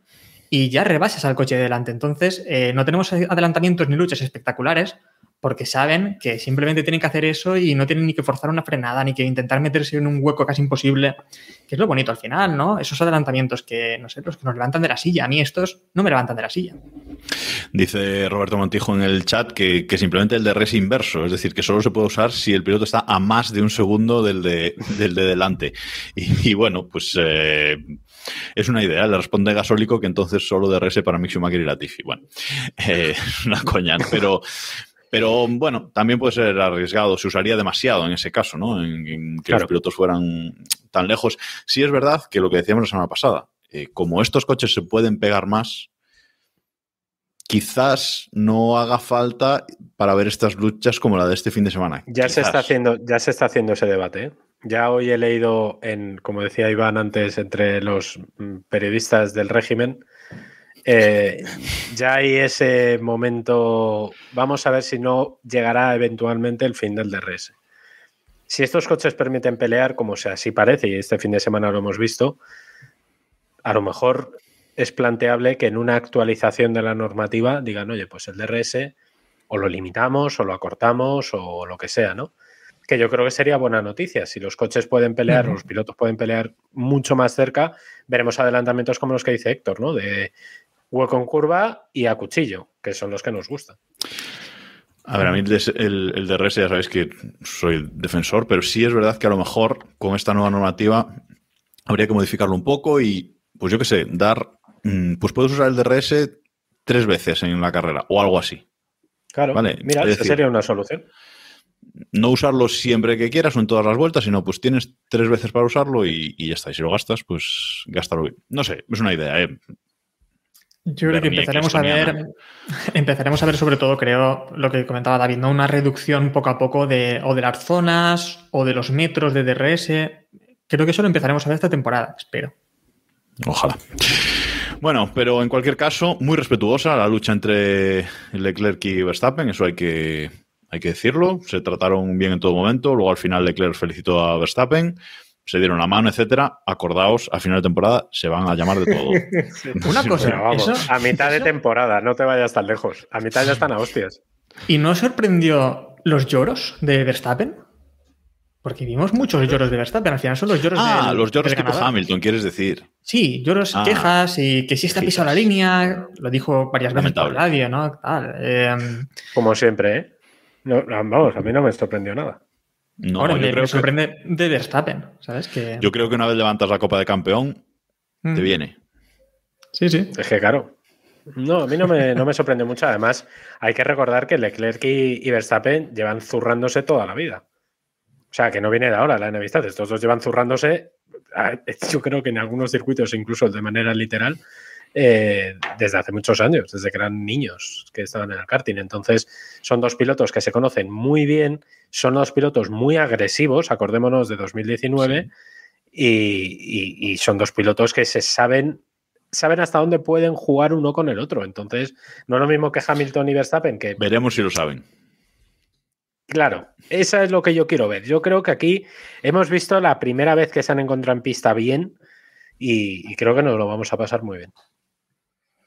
y ya rebasas al coche de delante. Entonces, eh, no tenemos adelantamientos ni luchas espectaculares porque saben que simplemente tienen que hacer eso y no tienen ni que forzar una frenada ni que intentar meterse en un hueco casi imposible, que es lo bonito al final, ¿no? Esos adelantamientos que, no sé, los que nos levantan de la silla. A mí estos no me levantan de la silla. Dice Roberto Montijo en el chat que, que simplemente el DRS inverso, es decir, que solo se puede usar si el piloto está a más de un segundo del de, del de delante. Y, y bueno, pues eh, es una idea. Le responde Gasólico que entonces solo DRS para Mick Schumacher y Latifi. Bueno, eh, una coña, pero... Pero bueno, también puede ser arriesgado, se usaría demasiado en ese caso, ¿no? En, en que Claro. los pilotos fueran tan lejos. Sí es verdad que lo que decíamos la semana pasada, eh, como estos coches se pueden pegar más, quizás no haga falta para ver estas luchas como la de este fin de semana. Ya se está haciendo, ya se está haciendo ese debate. ¿eh? Ya hoy he leído en, como decía Iván antes, entre los mm, periodistas del régimen, eh, ya hay ese momento. Vamos a ver si no llegará eventualmente el fin del DRS. Si estos coches permiten pelear, como sea, así parece, y este fin de semana lo hemos visto, a lo mejor es planteable que en una actualización de la normativa digan, oye, pues el DRS o lo limitamos o lo acortamos o lo que sea, ¿no? Que yo creo que sería buena noticia. Si los coches pueden pelear, Ujú. los pilotos pueden pelear mucho más cerca, veremos adelantamientos como los que dice Héctor, ¿no? De hueco en curva y a cuchillo, que son los que nos gustan. A ver, a mí el, el, DRS ya sabéis que soy defensor, pero sí es verdad que a lo mejor con esta nueva normativa habría que modificarlo un poco y, pues yo qué sé, dar, mm, pues puedes usar el DRS tres veces en la carrera o algo así. Claro, Vale, mira, es esa sería una solución. No usarlo siempre que quieras o en todas las vueltas, sino pues tienes tres veces para usarlo y, y ya está. Y si lo gastas, pues gástalo bien. No sé, es una idea, ¿eh? Yo creo que empezaremos a ver, empezaremos a ver sobre todo, creo, lo que comentaba David, ¿no? Una reducción poco a poco de, o de las zonas o de los metros de DRS. Creo que eso lo empezaremos a ver esta temporada, espero. Ojalá. Bueno, pero en cualquier caso, muy respetuosa la lucha entre Leclerc y Verstappen, eso hay que, hay que decirlo. Se trataron bien en todo momento. Luego al final Leclerc felicitó a Verstappen, se dieron la mano, etcétera. Acordaos, a final de temporada se van a llamar de todo. Una cosa, Pero vamos, eso- a mitad de temporada, no te vayas tan lejos. A mitad ya están a hostias. ¿Y no sorprendió los lloros de Verstappen? Porque vimos muchos lloros de Verstappen, al final son los lloros Ah, del- los lloros tipo. Hamilton, quieres decir. Sí, lloros, Ah. quejas y que si está pisado la línea, lo dijo varias veces por Lamentable. radio, ¿no? Tal, eh, Como siempre, ¿eh? No, vamos, a mí no me sorprendió nada. No, ahora yo, me, creo me que, sorprende de Verstappen, ¿sabes? Que, yo creo que una vez levantas la Copa de Campeón, Mm. te viene. Sí, sí. Es que claro. No, a mí no me, no me sorprende mucho. Además, hay que recordar que Leclerc y, y Verstappen llevan zurrándose toda la vida. O sea, que no viene de ahora la enemistad. Estos dos llevan zurrándose, ah, yo creo que en algunos circuitos, incluso de manera literal, eh, desde hace muchos años, desde que eran niños que estaban en el karting. Entonces, son dos pilotos que se conocen muy bien, son dos pilotos muy agresivos, acordémonos de 2019, y, y- y son dos pilotos que se saben, saben hasta dónde pueden jugar uno con el otro. Entonces, no es lo mismo que Hamilton y Verstappen, que Veremos si lo saben. Claro, esa es lo que yo quiero ver. Yo creo que aquí hemos visto la primera vez que se han encontrado en pista bien y, y creo que nos lo vamos a pasar muy bien.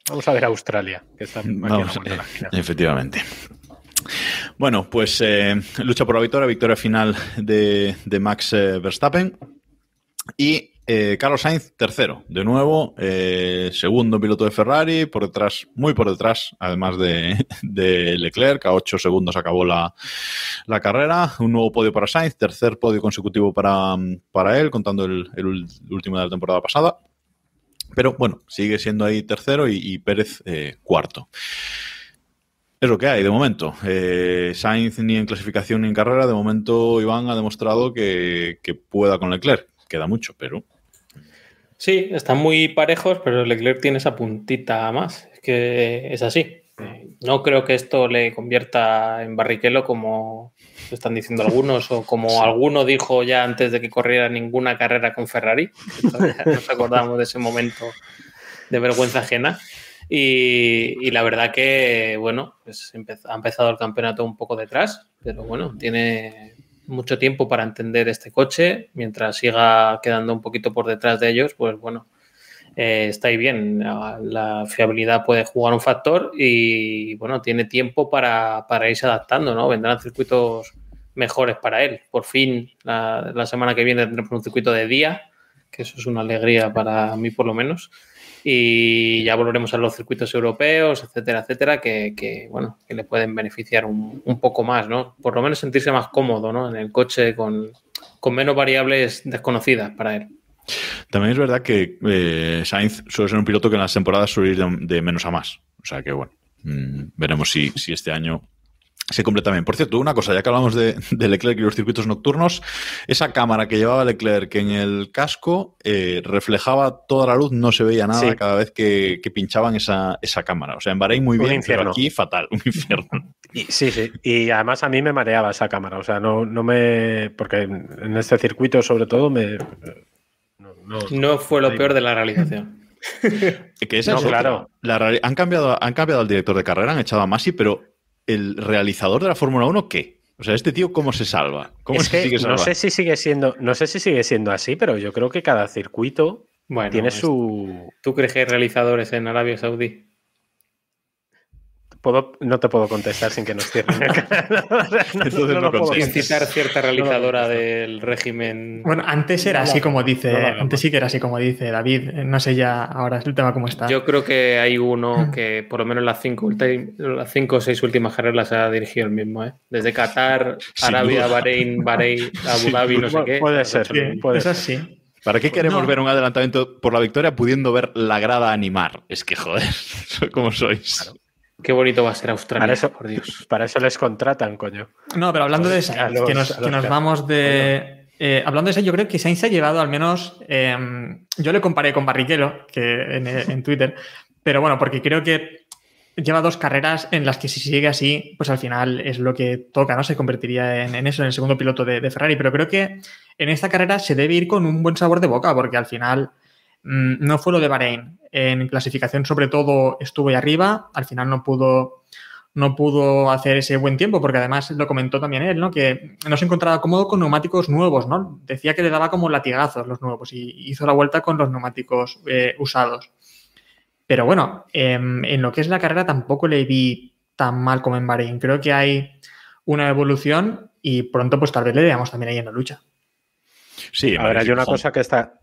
Vamos a ver a Australia, que está Vamos, esquina. Efectivamente. Bueno, pues eh, lucha por la victoria, victoria final de, de Max eh, Verstappen. Y eh, Carlos Sainz, tercero. De nuevo, eh, segundo piloto de Ferrari, por detrás, muy por detrás, además de, de Leclerc. A ocho segundos acabó la, la carrera. Un nuevo podio para Sainz, tercer podio consecutivo para, para él, contando el, el último de la temporada pasada. Pero bueno, sigue siendo ahí tercero y, y Pérez eh, cuarto. Es lo que hay de momento. Eh, Sainz ni en clasificación ni en carrera, de momento Iván ha demostrado que, que pueda con Leclerc. Queda mucho, pero Sí, están muy parejos, pero Leclerc tiene esa puntita más. Es que es así. No creo que esto le convierta en barriquelo como están diciendo algunos o como alguno dijo ya antes de que corriera ninguna carrera con Ferrari. Nos acordamos de ese momento de vergüenza ajena. Y, la verdad que, bueno, pues ha empezado el campeonato un poco detrás, pero bueno, tiene mucho tiempo para entender este coche. Mientras siga quedando un poquito por detrás de ellos, pues bueno, eh, está ahí bien. La fiabilidad puede jugar un factor y bueno, tiene tiempo para, irse adaptando, ¿no? Vendrán circuitos mejores para él. Por fin, la, semana que viene tendremos un circuito de día, que eso es una alegría para mí por lo menos. Y ya volveremos a los circuitos europeos, etcétera, etcétera, que, bueno, que le pueden beneficiar un, poco más, ¿no? Por lo menos sentirse más cómodo, ¿no? En el coche con, con menos variables desconocidas para él. También es verdad que eh, Sainz suele ser un piloto que en las temporadas suele ir de, menos a más. O sea que, bueno, mm, veremos si, si este año se cumple también. Por cierto, una cosa, ya que hablamos de, Leclerc y los circuitos nocturnos, esa cámara que llevaba Leclerc en el casco eh, reflejaba toda la luz, no se veía nada cada vez que, pinchaban esa, esa, cámara. O sea, en Bahrein muy bien, pero aquí fatal, un infierno. sí, sí, y además a mí me mareaba esa cámara, o sea, no, no me... porque en este circuito sobre todo me no, fue lo peor de la realización. que esa claro. han, cambiado, han cambiado al director de carrera, han echado a Masi, pero el realizador de la Fórmula 1, ¿qué? O sea, este tío, ¿cómo se salva? ¿Cómo sigue no sé si sigue siendo, no sé si sigue siendo así, pero yo creo que cada circuito tiene su. ¿Tú crees que hay realizadores en Arabia Saudí? No te puedo contestar sin que nos cierren el canal. no, no, puedo citar cierta realizadora del régimen. Bueno, antes era así como dice, antes sí que era así como dice David. No sé ya ahora es el tema cómo está. Yo creo que hay uno que por lo menos las cinco, las cinco o seis últimas carreras ha dirigido el mismo, ¿eh? Desde Qatar, Arabia, Bahrein, Bahrein, Abu Dhabi, no sé qué. Puede ser, puede ser. sí. ¿Para qué queremos ver un adelantamiento por la victoria pudiendo ver la grada animar? Es que, joder, ¿cómo sois? Qué bonito va a ser Australia, para eso, por Dios. Para eso les contratan, coño. No, pero hablando de eso, que nos, vamos de... Eh, hablando de eso, yo creo que Sainz ha llevado al menos... Em, yo le comparé con Barrichello que en, Twitter, pero bueno, porque creo que lleva dos carreras en las que si sigue así, pues al final es lo que toca, ¿no? Se convertiría en, eso, en el segundo piloto de, de, Ferrari. Pero creo que en esta carrera se debe ir con un buen sabor de boca, porque al final no fue lo de Bahrein. En clasificación, sobre todo, estuvo ahí arriba. Al final no pudo, no pudo hacer ese buen tiempo, porque además lo comentó también él, ¿no? Que no se encontraba cómodo con neumáticos nuevos, ¿no? Decía que le daba como latigazos los nuevos y hizo la vuelta con los neumáticos eh, usados. Pero bueno, em, en lo que es la carrera tampoco le vi tan mal como en Bahrein. Creo que hay una evolución y pronto, pues tal vez le veamos también ahí en la lucha. Sí, a ver, hay una cosa que está,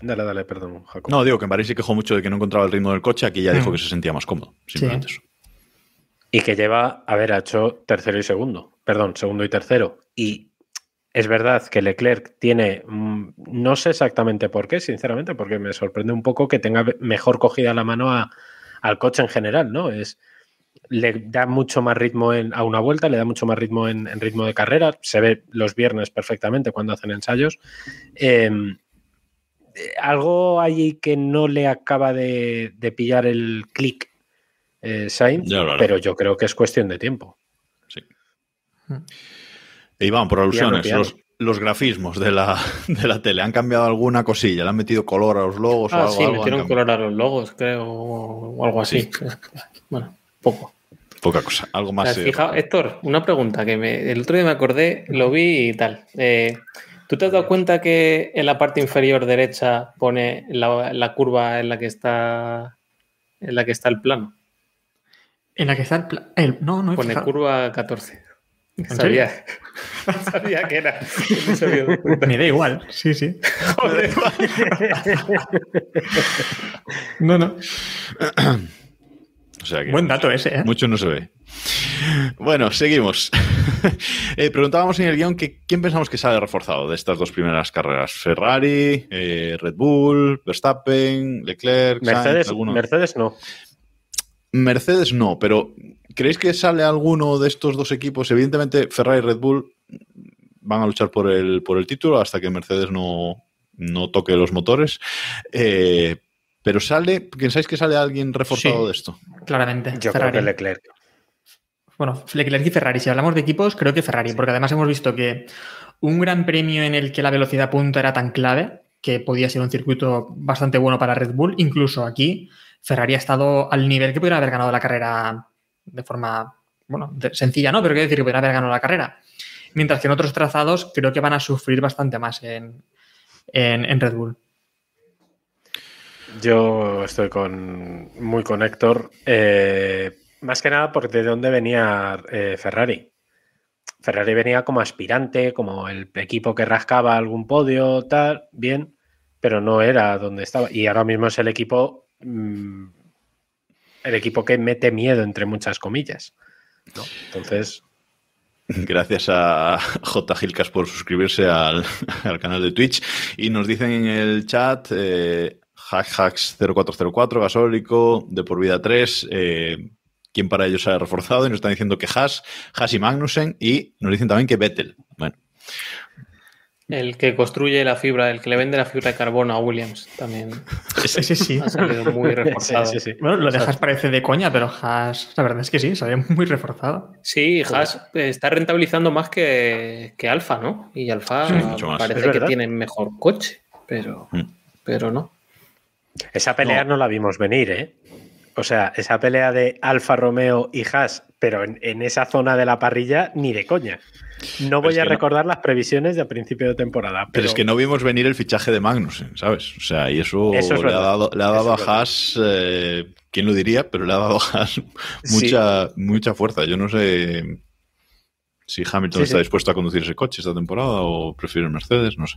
Dale, dale, perdón, Jacob. No, digo que en París se quejó mucho de que no encontraba el ritmo del coche, aquí ya dijo mm. que se sentía más cómodo, simplemente eso. Y que lleva, a ver, ha hecho tercero y segundo, perdón, segundo y tercero. Y es verdad que Leclerc tiene, mm, no sé exactamente por qué, sinceramente, porque me sorprende un poco que tenga mejor cogida la mano al coche en general, ¿no? Es, le da mucho más ritmo en, a una vuelta, le da mucho más ritmo en, ritmo de carrera, se ve los viernes perfectamente cuando hacen ensayos. Eh, algo allí que no le acaba de, pillar el clic eh, Sainz, pero yo creo que es cuestión de tiempo. Sí. E Iván, por alusiones, los, grafismos de la, de la tele, ¿han cambiado alguna cosilla? ¿Le han metido color a los logos? Ah, o algo, sí, metieron color a los logos, creo, o algo así. Bueno, poco. Poca cosa, algo más. Eh, Héctor, una pregunta que me, el otro día me acordé, lo vi y tal. Eh, ¿Tú te has dado cuenta que en la parte inferior derecha pone la, curva en la que está en la que está el plano? En la que está el plano. No, no Pone curva 14. Sabía, sabía que era. Me da igual, sí, sí. Joder. no, no. Buen dato ese, ¿eh? Mucho no se ve. Bueno, seguimos. Eh, preguntábamos en el guion que quién pensamos que sale reforzado de estas dos primeras carreras. Ferrari, eh, Red Bull, Verstappen, Leclerc, Mercedes, Mercedes no. Mercedes no, pero ¿creéis que sale alguno de estos dos equipos? Evidentemente, Ferrari y Red Bull van a luchar por el, por el título hasta que Mercedes no, no toque los motores. Eh, Pero sale, ¿pensáis que sale alguien reforzado Sí. de esto? Claramente. Yo Ferrari. creo que Leclerc. Bueno, Leclerc y Ferrari. Si hablamos de equipos, creo que Ferrari, porque además hemos visto que un gran premio en el que la velocidad punta era tan clave que podía ser un circuito bastante bueno para Red Bull. Incluso aquí, Ferrari ha estado al nivel que pudiera haber ganado la carrera de forma, bueno, de- sencilla, ¿no? Pero quiero decir que pudiera haber ganado la carrera. Mientras que en otros trazados creo que van a sufrir bastante más en, en- en Red Bull. Yo estoy con muy con Héctor. eh, más que nada porque de dónde venía eh, Ferrari. Ferrari venía como aspirante, como el equipo que rascaba algún podio, tal, bien, pero no era donde estaba. Y ahora mismo es el equipo, mm, el equipo que mete miedo entre muchas comillas. Entonces, Gracias a J. Gilcas por suscribirse al, al canal de Twitch. Y nos dicen en el chat, eh, hacks0404, gasólico, de por vida 3, eh, quién para ellos se ha reforzado. Y nos están diciendo que Haas, Haas y Magnussen. Y nos dicen también que Vettel. Bueno, El que construye la fibra, el que le vende la fibra de carbono a Williams también Ese sí. ha salido muy reforzado. sí, sí, sí. Bueno, lo de Haas parece de coña, pero Haas, la verdad es que sí, salió muy reforzado. Sí, Haas está rentabilizando más que, que Alfa, ¿no? Y Alfa Sí, parece que tiene mejor coche, pero, Mm. pero no. esa pelea no. la vimos venir, ¿eh? O sea, esa pelea de Alfa Romeo y Haas, pero en, en esa zona de la parrilla, ni de coña. No voy a no. recordar las previsiones de principio de temporada. Pero, pero es que no vimos venir el fichaje de Magnussen, ¿sabes? O sea, y eso, Eso es le, ha dado, le ha dado Eso a Haas, eh, ¿quién lo diría? Pero le ha dado a Haas mucha, mucha fuerza. Yo no sé si Hamilton Sí, está sí. dispuesto a conducir ese coche esta temporada o prefiere el Mercedes, no sé.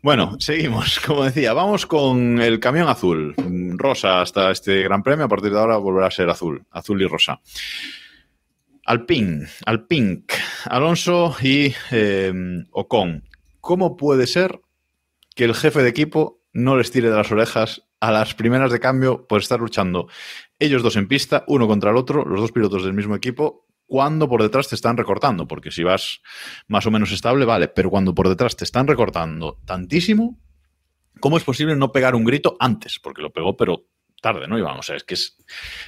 Bueno, seguimos. Como decía, vamos con el camión azul. Rosa hasta este gran premio. A partir de ahora volverá a ser azul. Azul y rosa. Alpine, Alpink, Alonso y eh, Ocon. ¿Cómo puede ser que el jefe de equipo no les tire de las orejas a las primeras de cambio por estar luchando ellos dos en pista, uno contra el otro, los dos pilotos del mismo equipo, cuando por detrás te están recortando? Porque si vas más o menos estable, vale, pero cuando por detrás te están recortando tantísimo, ¿cómo es posible no pegar un grito antes? Porque lo pegó, pero tarde, ¿no? Y vamos, es que es,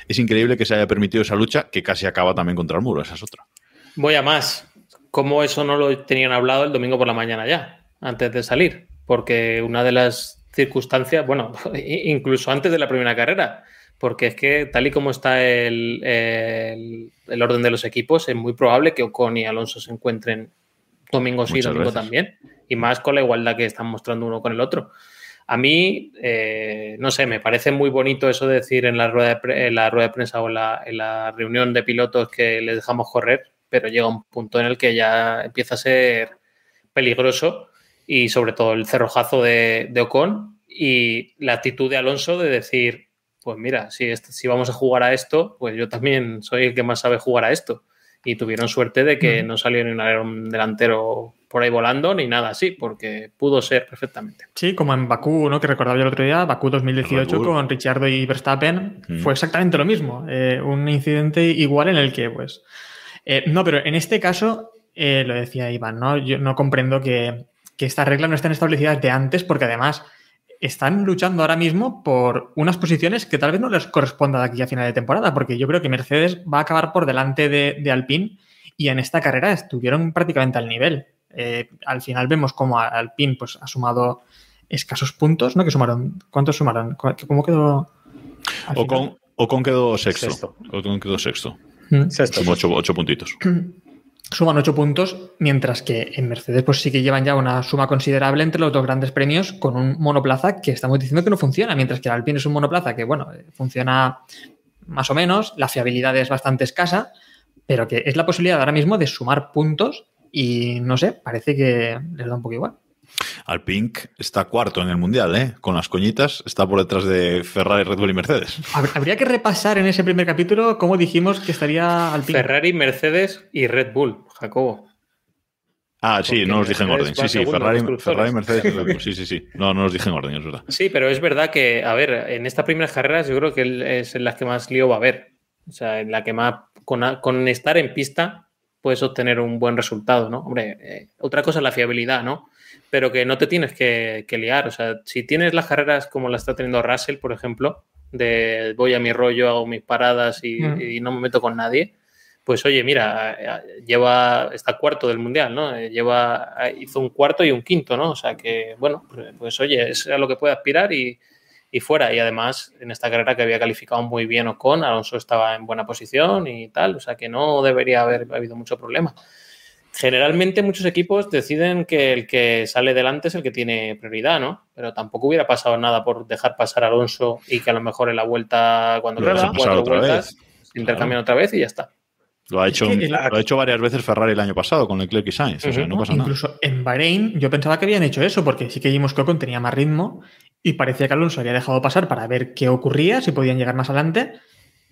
es increíble que se haya permitido esa lucha que casi acaba también contra el muro, esa es otra. Voy a más. ¿Cómo eso no lo tenían hablado el domingo por la mañana ya, antes de salir? Porque una de las circunstancias, bueno, incluso antes de la primera carrera, porque es que tal y como está el, el, el orden de los equipos, es muy probable que Ocon y Alonso se encuentren domingo sí, Muchas domingo veces. también, y más con la igualdad que están mostrando uno con el otro. A mí, eh, no sé, me parece muy bonito eso de decir en la rueda de, en la rueda de prensa o en la, en la reunión de pilotos que les dejamos correr, pero llega un punto en el que ya empieza a ser peligroso y sobre todo el cerrojazo de, de Ocon y la actitud de Alonso de decir, pues mira, si, vamos a jugar a esto, pues yo también soy el que más sabe jugar a esto. Y tuvieron suerte de que no salió ni un delantero por ahí volando ni nada así, porque pudo ser perfectamente. Sí, como en Bakú, ¿no? Que recordaba yo el otro día, Bakú 2018 Red Bull. con Ricciardo y Verstappen, Mm. fue exactamente lo mismo. Eh, un incidente igual en el que, pues. eh, no, pero en este caso, eh, lo decía Iván, ¿no? Yo no comprendo que, que estas reglas no estén establecidas de antes, porque además están luchando ahora mismo por unas posiciones que tal vez no les corresponda de aquí a final de temporada, porque yo creo que Mercedes va a acabar por delante de, de Alpine y en esta carrera estuvieron prácticamente al nivel. Eh, al final vemos como Alpine pues, ha sumado escasos puntos, ¿no? Que sumaron. ¿Cuántos sumaron? ¿Cu- ¿Cómo quedó? Ocon, Ocon quedó sexto. Sexto. Ocon quedó sexto. Mm. Sexto. Sumó ocho, ocho puntitos. Suman ocho puntos, mientras que en Mercedes pues sí que llevan ya una suma considerable entre los dos grandes premios con un monoplaza que estamos diciendo que no funciona, mientras que el Alpine es un monoplaza que, bueno, eh, funciona más o menos, la fiabilidad es bastante escasa, pero que es la posibilidad ahora mismo de sumar puntos y no sé, parece que les da un poco igual. Alpink está cuarto en el mundial, ¿eh? Con las coñitas, está por detrás de Ferrari, Red Bull y Mercedes. Hab- Habría que repasar en ese primer capítulo cómo dijimos que estaría Alpine. Ferrari, Mercedes y Red Bull, Jacobo. Ah, sí, Porque no los dije en orden. Sí, sí, Ferrari. Ferrari, Mercedes y Red Bull. Sí, sí, sí. No, no los dije en orden, es verdad. Sí, pero es verdad que, a ver, en estas primeras carreras yo creo que es en las que más lío va a haber. O sea, en la que más, con, con estar en pista, puedes obtener un buen resultado, ¿no? Hombre, eh, otra cosa es la fiabilidad, ¿no? Pero que no te tienes que, que, liar. O sea, si tienes las carreras como la está teniendo Russell, por ejemplo, de voy a mi rollo, hago mis paradas y, mm. y no me meto con nadie, pues oye, mira, lleva, está cuarto del mundial, ¿no? Lleva, hizo un cuarto y un quinto, ¿no? O sea que, bueno, pues oye, es a lo que puede aspirar y, y fuera. Y además, en esta carrera que había calificado muy bien Ocon, Alonso estaba en buena posición y tal, o sea que no debería haber habido mucho problema. Generalmente muchos equipos deciden que el que sale delante es el que tiene prioridad, ¿no? Pero tampoco hubiera pasado nada por dejar pasar a Alonso y que a lo mejor en la vuelta, cuando quedan cuatro vueltas, intercambian otra vez y ya está. Lo ha, hecho, lo ha hecho varias veces Ferrari el año pasado con Leclerc y Sainz. O sea, no pasa Incluso en Bahrein yo pensaba que habían hecho eso, porque sí que vimos que Ocon tenía más ritmo y parecía que Alonso había dejado pasar para ver qué ocurría, si podían llegar más adelante.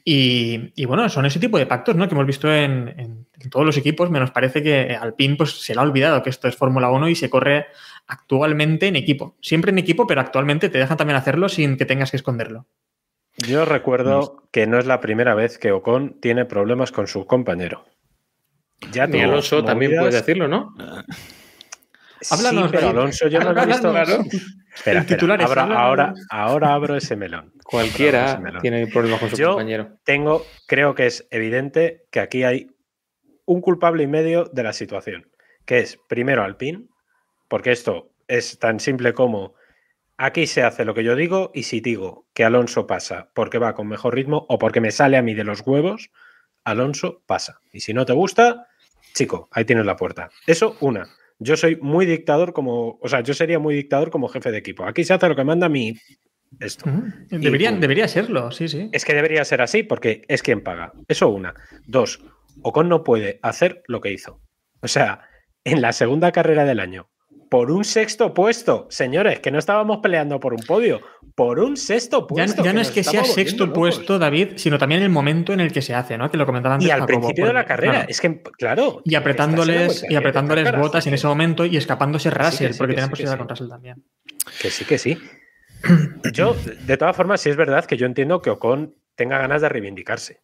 Y, y bueno, son ese tipo de pactos ¿no? que hemos visto en, en, en, todos los equipos, menos parece que Alpine pues, se le ha olvidado que esto es Fórmula 1 y se corre actualmente en equipo. Siempre en equipo, pero actualmente te dejan también hacerlo sin que tengas que esconderlo. Yo recuerdo que no es la primera vez que Ocon tiene problemas con su compañero. Ya y Alonso movidas... también puede decirlo, ¿no? Háblanos, sí, pero Alonso yo no lo he visto. Claro. Espera, espera. Abra, ahora, ahora abro ese melón. Cualquiera melón. tiene problemas con su yo compañero. Tengo, creo que es evidente que aquí hay un culpable y medio de la situación, que es primero Alpine, porque esto es tan simple como Aquí se hace lo que yo digo y si digo que Alonso pasa porque va con mejor ritmo o porque me sale a mí de los huevos, Alonso pasa. Y si no te gusta, chico, ahí tienes la puerta. Eso, una. Yo soy muy dictador como, o sea, yo sería muy dictador como jefe de equipo. Aquí se hace lo que manda mi esto. Deberían, debería serlo, sí, sí. Es que debería ser así porque es quien paga. Eso una. Dos, Ocon no puede hacer lo que hizo. O sea, en la segunda carrera del año, por un sexto puesto. Señores, que no estábamos peleando por un podio, por un sexto puesto. Ya, ya no es que sea sexto puesto, David, sino también el momento en el que se hace, ¿no? Que lo comentaban antes. Y al Jacobo, principio de la carrera, claro. es que, claro. Y apretándoles, y apretándoles botas sí. en ese momento y escapándose Russell, sí, sí, porque tenían posibilidad con Russell también. Que sí, que sí. Yo, de todas formas, sí es verdad que yo entiendo que Ocon tenga ganas de reivindicarse.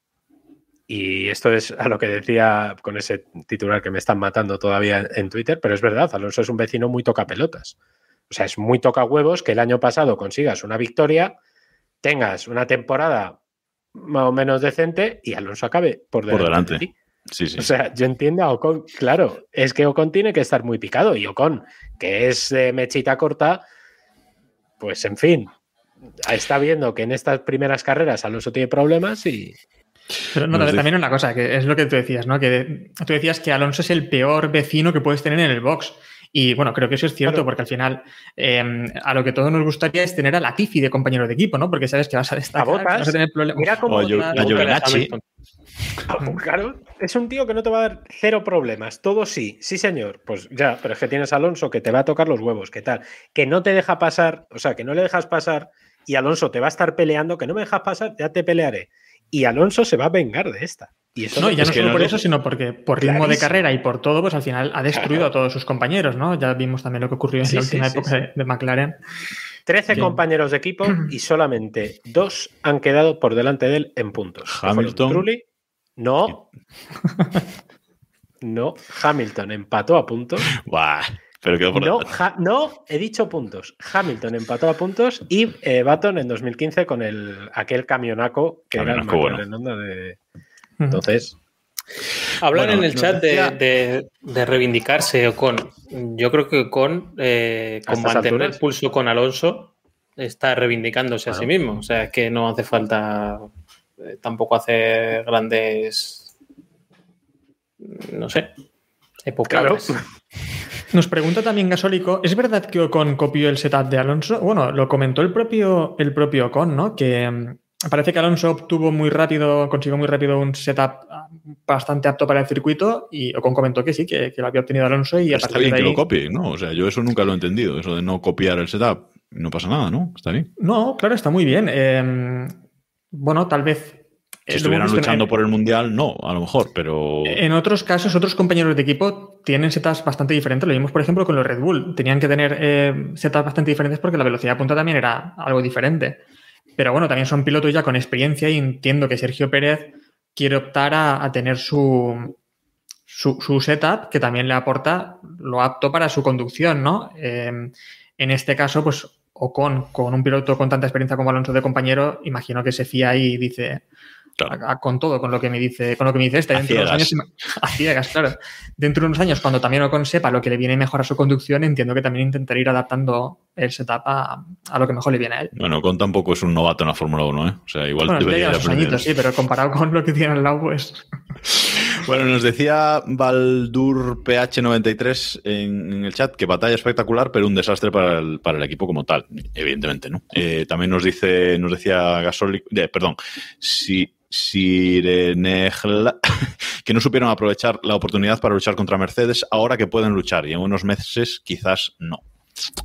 Y esto es a lo que decía con ese titular que me están matando todavía en Twitter, pero es verdad, Alonso es un vecino muy toca pelotas. O sea, es muy toca huevos que el año pasado consigas una victoria, tengas una temporada más o menos decente y Alonso acabe por delante. Por delante. De sí, sí. O sea, yo entiendo a Ocon, claro, es que Ocon tiene que estar muy picado y Ocon, que es eh, mechita corta, pues en fin, está viendo que en estas primeras carreras Alonso tiene problemas y, pero no, también una cosa, que es lo que tú decías, ¿no? Que tú decías que Alonso es el peor vecino que puedes tener en el box. Y bueno, creo que eso es cierto, claro. porque al final eh, a lo que todos nos gustaría es tener a Latifi de compañero de equipo, ¿no? Porque sabes que vas a destacar, a vas a tener problemas. Mira cómo a. Claro, es un tío que no te va a dar cero problemas, todo sí, sí señor, pues ya, pero es que tienes a Alonso que te va a tocar los huevos, ¿qué tal? Que no te deja pasar, o sea, que no le dejas pasar y Alonso te va a estar peleando, que no me dejas pasar, ya te pelearé y Alonso se va a vengar de esta. Y eso no, ya no solo por eso, sino porque por ritmo Clarísimo. de carrera y por todo, pues al final ha destruido claro. a todos sus compañeros, ¿no? Ya vimos también lo que ocurrió en sí, la última sí, época sí, de McLaren. 13 Bien. compañeros de equipo y solamente dos han quedado por delante de él en puntos. Hamilton. Trulli, no. no, Hamilton empató a puntos. Buah. Pero quedó por no, no, he dicho puntos. Hamilton empató a puntos y eh, Baton en 2015 con el, aquel camionaco que camionaco, era el bueno. de. Entonces. Hablan bueno, en el chat de, de, de, reivindicarse con. Yo creo que con, eh, con mantener alturas? el pulso con Alonso está reivindicándose bueno. a sí mismo. O sea, es que no hace falta eh, tampoco hacer grandes. No sé. Epocales. Claro. Nos pregunta también Gasólico, ¿es verdad que Ocon copió el setup de Alonso? Bueno, lo comentó el propio, el propio Ocon, ¿no? Que um, parece que Alonso obtuvo muy rápido, consiguió muy rápido un setup bastante apto para el circuito y Ocon comentó que sí, que, que lo había obtenido Alonso y a Está bien de ahí... que lo copie, ¿no? O sea, yo eso nunca lo he entendido, eso de no copiar el setup. No pasa nada, ¿no? Está bien. No, claro, está muy bien. Eh, bueno, tal vez si estuvieran luchando en, por el mundial, no, a lo mejor, pero. En otros casos, otros compañeros de equipo tienen setas bastante diferentes. Lo vimos, por ejemplo, con los Red Bull. Tenían que tener eh, setas bastante diferentes porque la velocidad de punta también era algo diferente. Pero bueno, también son pilotos ya con experiencia y entiendo que Sergio Pérez quiere optar a, a tener su, su, su, setup que también le aporta lo apto para su conducción, ¿no? Eh, en este caso, pues Ocon, con un piloto con tanta experiencia como Alonso de compañero, imagino que se fía y dice, Claro. A, con todo, con lo que me dice, con lo que me dice esta. Dentro de unos años, a ciegas, claro. Dentro de unos años, cuando también Ocon sepa lo que le viene mejor a su conducción, entiendo que también intentará ir adaptando el setup a, a, lo que mejor le viene a él. Bueno, Ocon tampoco es un novato en la Fórmula 1, ¿eh? O sea, igual bueno, debería sus añitos, sí, pero comparado con lo que tiene al lado, pues. Bueno, nos decía Baldur PH93 en, en, el chat que batalla espectacular, pero un desastre para el, para el equipo como tal, evidentemente, ¿no? Eh, también nos dice, nos decía Gasol, eh, perdón, si Sirenegla, que no supieron aprovechar la oportunidad para luchar contra Mercedes ahora que pueden luchar y en unos meses quizás no.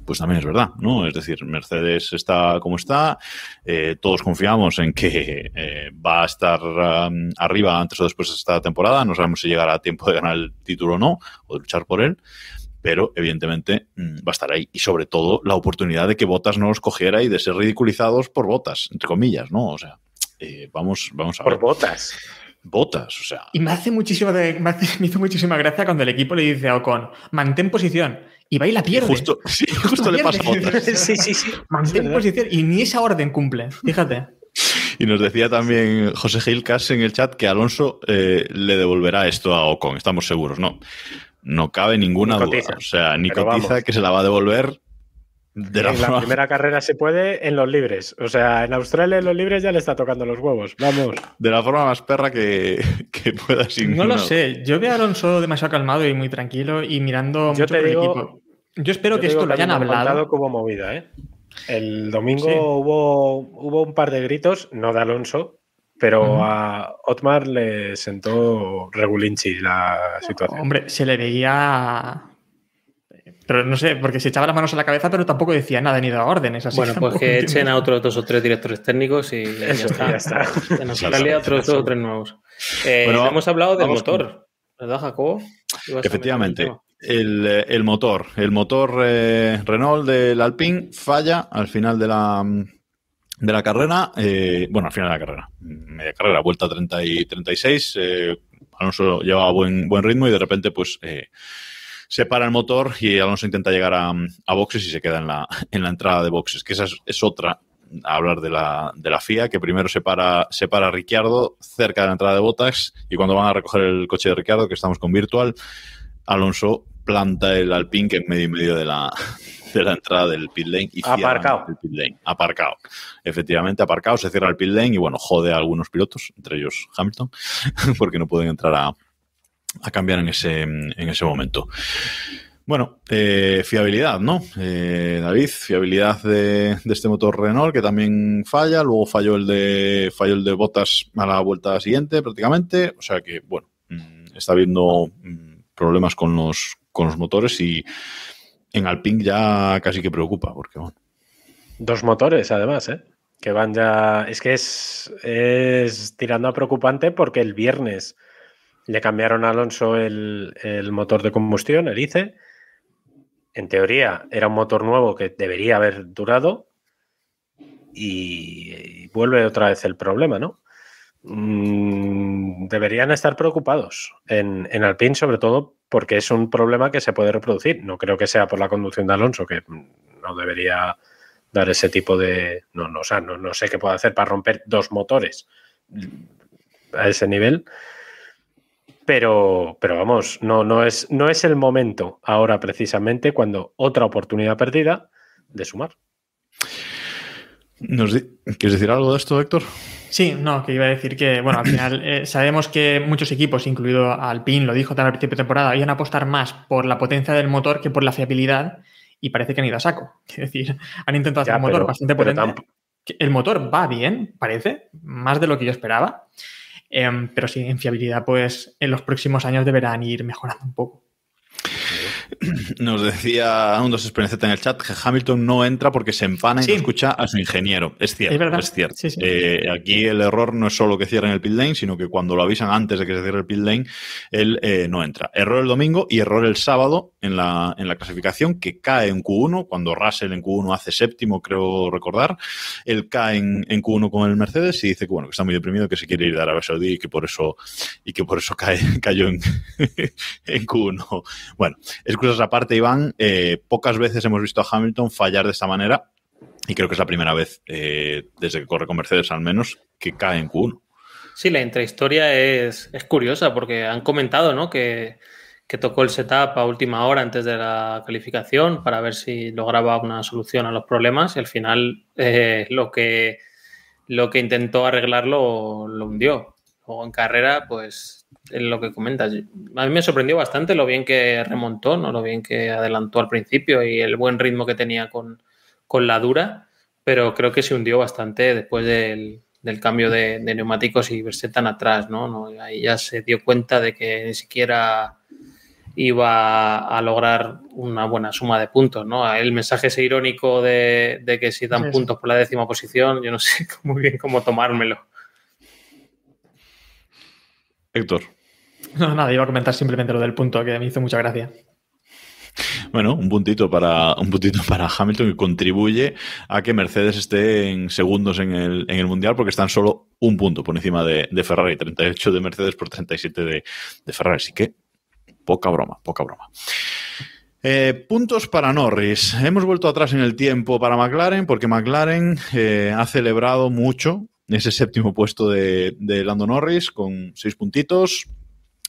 Pues también es verdad, ¿no? Es decir, Mercedes está como está, eh, todos confiamos en que eh, va a estar um, arriba antes o después de esta temporada, no sabemos si llegará a tiempo de ganar el título o no, o de luchar por él, pero evidentemente mm, va a estar ahí. Y sobre todo la oportunidad de que Botas no los cogiera y de ser ridiculizados por Botas, entre comillas, ¿no? O sea, eh, vamos, vamos a Por ver. botas. Botas, o sea. Y me hace muchísimo de, me, hace, me, hizo muchísima gracia cuando el equipo le dice a Ocon, mantén posición. Y va y la pierde. Justo, sí, justo le pasa a Botas. sí, sí, sí. Mantén posición. Y ni esa orden cumple, fíjate. Y nos decía también José Gilcas en el chat que Alonso eh, le devolverá esto a Ocon, estamos seguros, ¿no? No cabe ninguna Ni duda. O sea, ni Pero cotiza vamos. que se la va a devolver de la, en la primera carrera se puede en los libres. O sea, en Australia en los libres ya le está tocando los huevos. Vamos. de la forma más perra que, que pueda sin No lo sé. Yo veo a Alonso demasiado calmado y muy tranquilo y mirando Yo mucho te el equipo. Yo espero Yo que esto lo hayan hablado. hubo movida, ¿eh? El domingo Sí. hubo, hubo un par de gritos, no de Alonso, pero a Otmar le sentó regulinchi la situación. Hombre, se le veía. Pero no sé, porque se echaba las manos a la cabeza, pero tampoco decía nada ni daba órdenes. Así Bueno, pues que entiendo. echen a otros dos o tres directores técnicos y ya Eso, está. ya está. En Australia otros dos o tres nuevos. Eh, Bueno, hemos hablado del motor, ¿verdad, Jacobo? Efectivamente, el, eh, el motor, el motor eh, Renault del Alpine falla al final de la, de la carrera, eh, bueno, al final de la carrera, media carrera, vuelta 30 y 36, eh, Alonso llevaba buen, buen ritmo y de repente pues eh, se para el motor y Alonso intenta llegar a, a boxes y se queda en la, en la entrada de boxes, que esa es, es otra a hablar de la, de la FIA, que primero se para, se para Ricciardo cerca de la entrada de Botas y cuando van a recoger el coche de Ricciardo, que estamos con Virtual, Alonso planta el Alpine que en medio y medio de la, de la entrada del pit lane y Aparcado. el pit lane. Aparcado. Efectivamente, aparcado, se cierra el pit lane y bueno, jode a algunos pilotos, entre ellos Hamilton, porque no pueden entrar a, a cambiar en ese, en ese momento. Bueno, eh, fiabilidad, ¿no? Eh, David, fiabilidad de, de este motor Renault que también falla, luego falló el de falló el de Botas a la vuelta siguiente prácticamente, o sea que bueno, mm, está habiendo mm, problemas con los con los motores y en Alpine ya casi que preocupa porque bueno, Dos motores, además, ¿eh? Que van ya. Es que es, es tirando a preocupante porque el viernes le cambiaron a Alonso el, motor de combustión, el ICE. En teoría era un motor nuevo que debería haber durado. Y, vuelve otra vez el problema, ¿no? Mm, deberían estar preocupados en, Alpine, sobre todo porque es un problema que se puede reproducir. No creo que sea por la conducción de Alonso, que no debería dar ese tipo de. No, no, o sea, no, no sé qué puede hacer para romper dos motores a ese nivel. Pero, pero vamos, no, no, es, no es el momento ahora precisamente cuando otra oportunidad perdida de sumar. ¿Nos di- ¿Quieres decir algo de esto, Héctor? Sí, no, que iba a decir que, bueno, al final eh, sabemos que muchos equipos, incluido Alpine, lo dijo también al principio de temporada, iban a apostar más por la potencia del motor que por la fiabilidad y parece que han ido a saco. Es decir, han intentado hacer Ya, un motor pero- bastante potente. El motor va bien, parece, más de lo que yo esperaba. Em, pero sí, en fiabilidad, pues en los próximos años deberán ir mejorando un poco. nos decía un dos en el chat que Hamilton no entra porque se empana y Sí. no escucha a su ingeniero. Es cierto, Es verdad. es cierto. Sí, sí. Eh, aquí el error no es solo que cierren el pit lane, sino que cuando lo avisan antes de que se cierre el pit lane, él eh, no entra. Error el domingo y error el sábado en la, en la clasificación, que cae en Q1, cuando Russell en Q1 hace séptimo, creo recordar. Él cae en, en Q1 con el Mercedes y dice que bueno, que está muy deprimido, que se quiere ir de Arabia Saudí y que por eso, y que por eso cae, cayó en, en Q1. Bueno, excusas aparte, Iván, eh, pocas veces hemos visto a Hamilton fallar de esta manera y creo que es la primera vez eh, desde que corre con Mercedes al menos que cae en Q1. Sí, la intrahistoria es, curiosa porque han comentado ¿no? que, tocó el setup a última hora antes de la calificación para ver si lograba una solución a los problemas y al final eh, lo, que, lo que intentó arreglarlo lo hundió. Luego en carrera, pues es lo que comentas. A mí me sorprendió bastante lo bien que remontó, ¿no? lo bien que adelantó al principio y el buen ritmo que tenía con, con la dura, pero creo que se hundió bastante después del, del cambio de, de, neumáticos y verse tan atrás, ¿no? ¿no? Ahí ya se dio cuenta de que ni siquiera iba a lograr una buena suma de puntos, ¿no? El mensaje ese irónico de, de que si dan Sí, sí. puntos por la décima posición, yo no sé muy bien cómo tomármelo. Héctor. No, nada, iba a comentar simplemente lo del punto, que me hizo mucha gracia. Bueno, un puntito para un puntito para Hamilton que contribuye a que Mercedes esté en segundos en el, en el Mundial porque están solo un punto por encima de, de Ferrari, 38 de Mercedes por 37 de, de Ferrari. Así que poca broma, poca broma. Eh, puntos para Norris. Hemos vuelto atrás en el tiempo para McLaren porque McLaren eh, ha celebrado mucho ese séptimo puesto de, de Lando Norris con seis puntitos.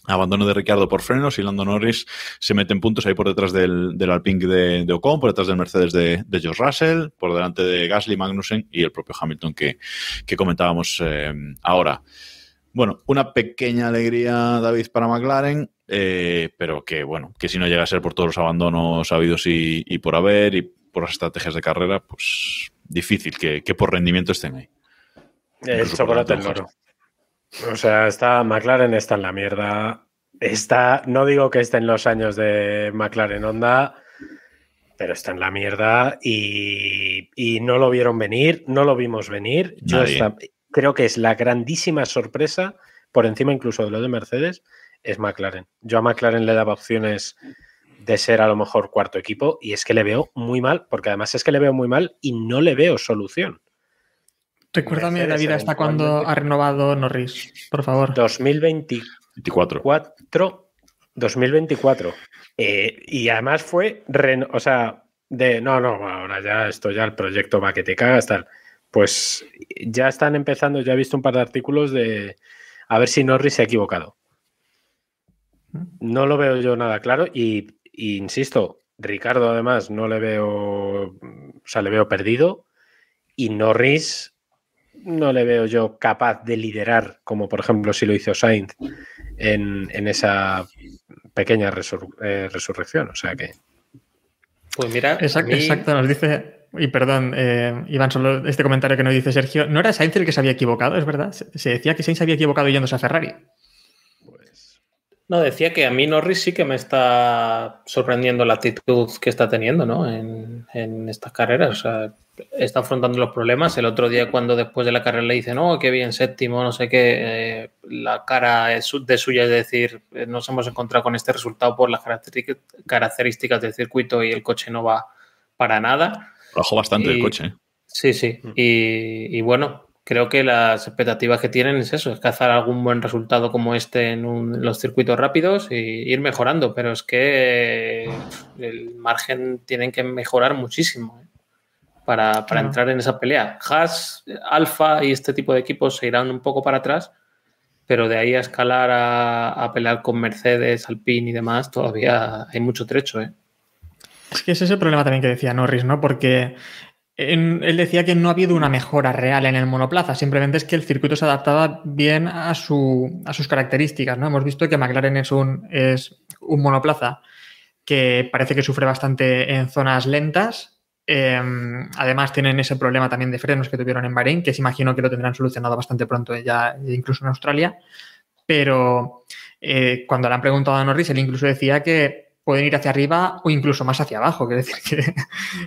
Abandono de Ricardo por frenos y Lando Norris se mete en puntos ahí por detrás del, del Alpine de, de, Ocon, por detrás del Mercedes de, de George Russell, por delante de Gasly, Magnussen y el propio Hamilton que, que comentábamos eh, ahora. Bueno, una pequeña alegría, David, para McLaren, eh, pero que, bueno, que si no llega a ser por todos los abandonos habidos y, y por haber y por las estrategias de carrera, pues difícil que, que por rendimiento estén ahí. El chocolate del loro. O sea, está McLaren está en la mierda. Está, no digo que esté en los años de McLaren Honda, pero está en la mierda y, y no lo vieron venir, no lo vimos venir. Yo está, creo que es la grandísima sorpresa, por encima incluso de lo de Mercedes, es McLaren. Yo a McLaren le daba opciones de ser a lo mejor cuarto equipo y es que le veo muy mal, porque además es que le veo muy mal y no le veo solución. Recuérdame, Mercedes, David, hasta cuándo ha renovado Norris, por favor. 2024. 2024. Eh, y además fue, o sea, de, no, no, ahora ya esto ya el proyecto va que te cagas, tal. Pues ya están empezando, ya he visto un par de artículos de a ver si Norris se ha equivocado. No lo veo yo nada claro y, y insisto, Ricardo además no le veo, o sea, le veo perdido y Norris no le veo yo capaz de liderar, como por ejemplo si lo hizo Sainz en, en esa pequeña resur eh, resurrección. O sea que. Pues mira. Exacto, mí... exacto nos dice. Y perdón, eh, Iván, solo este comentario que nos dice Sergio. ¿No era Sainz el que se había equivocado? Es verdad. Se, se decía que Sainz había equivocado yéndose a Ferrari. Pues. No, decía que a mí Norris sí que me está sorprendiendo la actitud que está teniendo ¿no? en, en estas carreras. O sea, está afrontando los problemas. El otro día, cuando después de la carrera le dicen, no, qué bien, séptimo, no sé qué, eh, la cara de suya es decir, eh, nos hemos encontrado con este resultado por las características del circuito y el coche no va para nada. Bajó bastante y, el coche. ¿eh? Sí, sí. Y, y, bueno, creo que las expectativas que tienen es eso, es cazar algún buen resultado como este en, un, en los circuitos rápidos y ir mejorando. Pero es que el margen tienen que mejorar muchísimo. Para, para entrar en esa pelea. Haas, Alfa y este tipo de equipos se irán un poco para atrás, pero de ahí a escalar a, a pelear con Mercedes, Alpine y demás, todavía hay mucho trecho. ¿eh? Es que ese es el problema también que decía Norris, ¿no? Porque en, él decía que no ha habido una mejora real en el monoplaza, simplemente es que el circuito se adaptaba bien a, su, a sus características, ¿no? Hemos visto que McLaren es un, es un monoplaza que parece que sufre bastante en zonas lentas, eh, además, tienen ese problema también de frenos que tuvieron en Bahrein, que se imagino que lo tendrán solucionado bastante pronto, ya incluso en Australia. Pero eh, cuando le han preguntado a Norris, él incluso decía que pueden ir hacia arriba o incluso más hacia abajo. Quiero decir que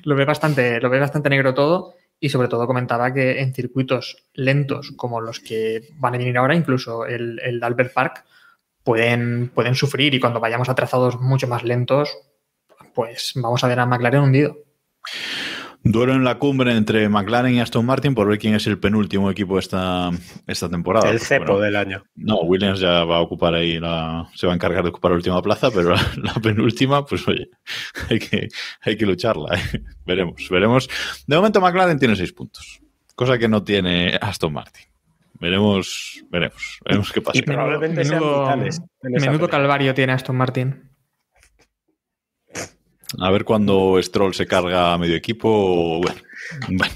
lo ve bastante, lo ve bastante negro todo. Y sobre todo comentaba que en circuitos lentos como los que van a venir ahora, incluso el, el Albert Park, pueden, pueden sufrir. Y cuando vayamos a trazados mucho más lentos, pues vamos a ver a McLaren hundido. Duelo en la cumbre entre McLaren y Aston Martin por ver quién es el penúltimo equipo esta, esta temporada. El cepo del año. No, Williams ya va a ocupar ahí la. Se va a encargar de ocupar la última plaza, pero la, la penúltima, pues oye, hay que, hay que lucharla. ¿eh? Veremos, veremos. De momento, McLaren tiene seis puntos, cosa que no tiene Aston Martin. Veremos, veremos, veremos qué pasa. Y probablemente sean Menudo, vitales calvario tiene Aston Martin. A ver cuando Stroll se carga a medio equipo. Bueno.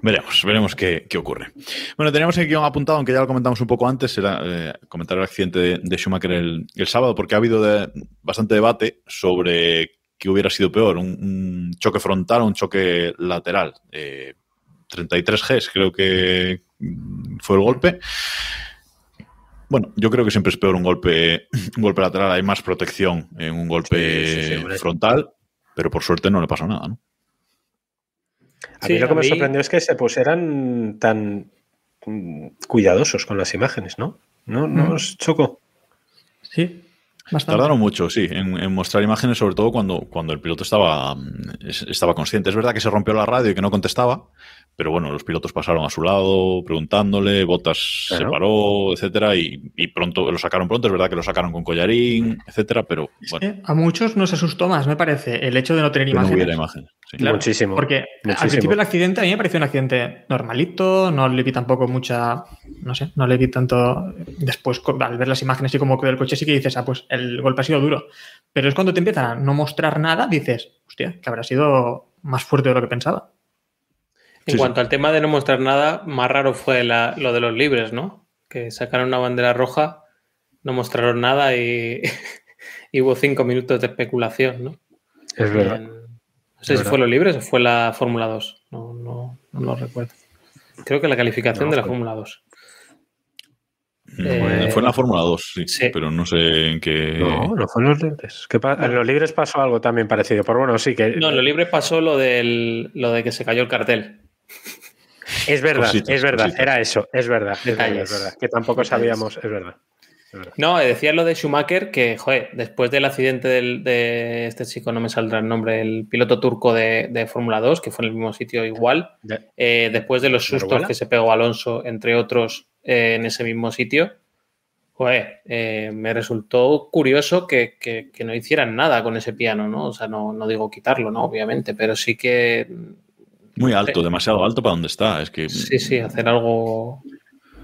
Veremos, veremos qué, qué ocurre. Bueno, teníamos el guion apuntado, aunque ya lo comentamos un poco antes, era eh, comentar el accidente de, Schumacher el, sábado, porque ha habido bastante debate sobre qué hubiera sido peor, un, un choque frontal o un choque lateral. Eh, 33 Gs creo que fue el golpe. Bueno, yo creo que siempre es peor un golpe, un golpe lateral, hay más protección en un golpe Sí, sí, sí, hombre. frontal, pero por suerte no le pasó nada, ¿no? A Sí, mí lo que a me sorprendió es que se pusieran tan cuidadosos con las imágenes, ¿no? ¿No, no Mm. os chocó? Sí, bastante. Tardaron mucho, sí, en, en mostrar imágenes, sobre todo cuando, cuando el piloto estaba, mm, es- estaba consciente. Es verdad que se rompió la radio y que no contestaba, pero bueno, los pilotos pasaron a su lado preguntándole, Botas se paró, etcétera, y, y pronto lo sacaron pronto. Es verdad que lo sacaron con collarín, etcétera, pero bueno, A muchos nos asustó más, me parece, el hecho de no tener que no imágenes. hubiera imágenes. sí. Claro, Muchísimo. Porque al principio el accidente a mí me pareció un accidente normalito, no le vi tampoco mucha, no sé, no le vi tanto después al ver las imágenes y como quedó el coche sí que dices, ah, pues el golpe ha sido duro. Pero es cuando te empiezan a no mostrar nada, dices, hostia, que habrá sido más fuerte de lo que pensaba. En Sí, sí. cuanto al tema de no mostrar nada, más raro fue la- lo de los libres, ¿no? Que sacaron una bandera roja, no mostraron nada y, y hubo cinco minutos de especulación, ¿no? Es verdad. En- no sé Es si verdad. fue los libres o fue la Fórmula 2. No, no, no lo recuerdo. Creo que la calificación No, de la Fórmula 2. Fue- Eh, Fue en la Fórmula 2, sí, sí. pero no sé en qué. No, no fue en los libres. ¿Qué pa- En los libres pasó algo también parecido. Pero bueno, sí que. No, en los libres pasó lo, del, lo de que se cayó el cartel. Es verdad, Cositas, es verdad. cositas. Era eso, es verdad. Es verdad, es verdad. Que tampoco Detalles. sabíamos, es verdad. es verdad. No, decía lo de Schumacher que, joder, después del accidente del- de este chico, no me saldrá el nombre, el piloto turco de, de Fórmula 2, que fue en el mismo sitio igual, eh, después de los sustos que se pegó Alonso, entre otros, eh, en ese mismo sitio, joder, eh, me resultó curioso que, que- que no hicieran nada con ese piano, ¿no? O sea, no, no digo quitarlo, ¿no? Obviamente, pero sí que Muy alto, demasiado alto para donde está. Es que. Sí, sí, hacer algo,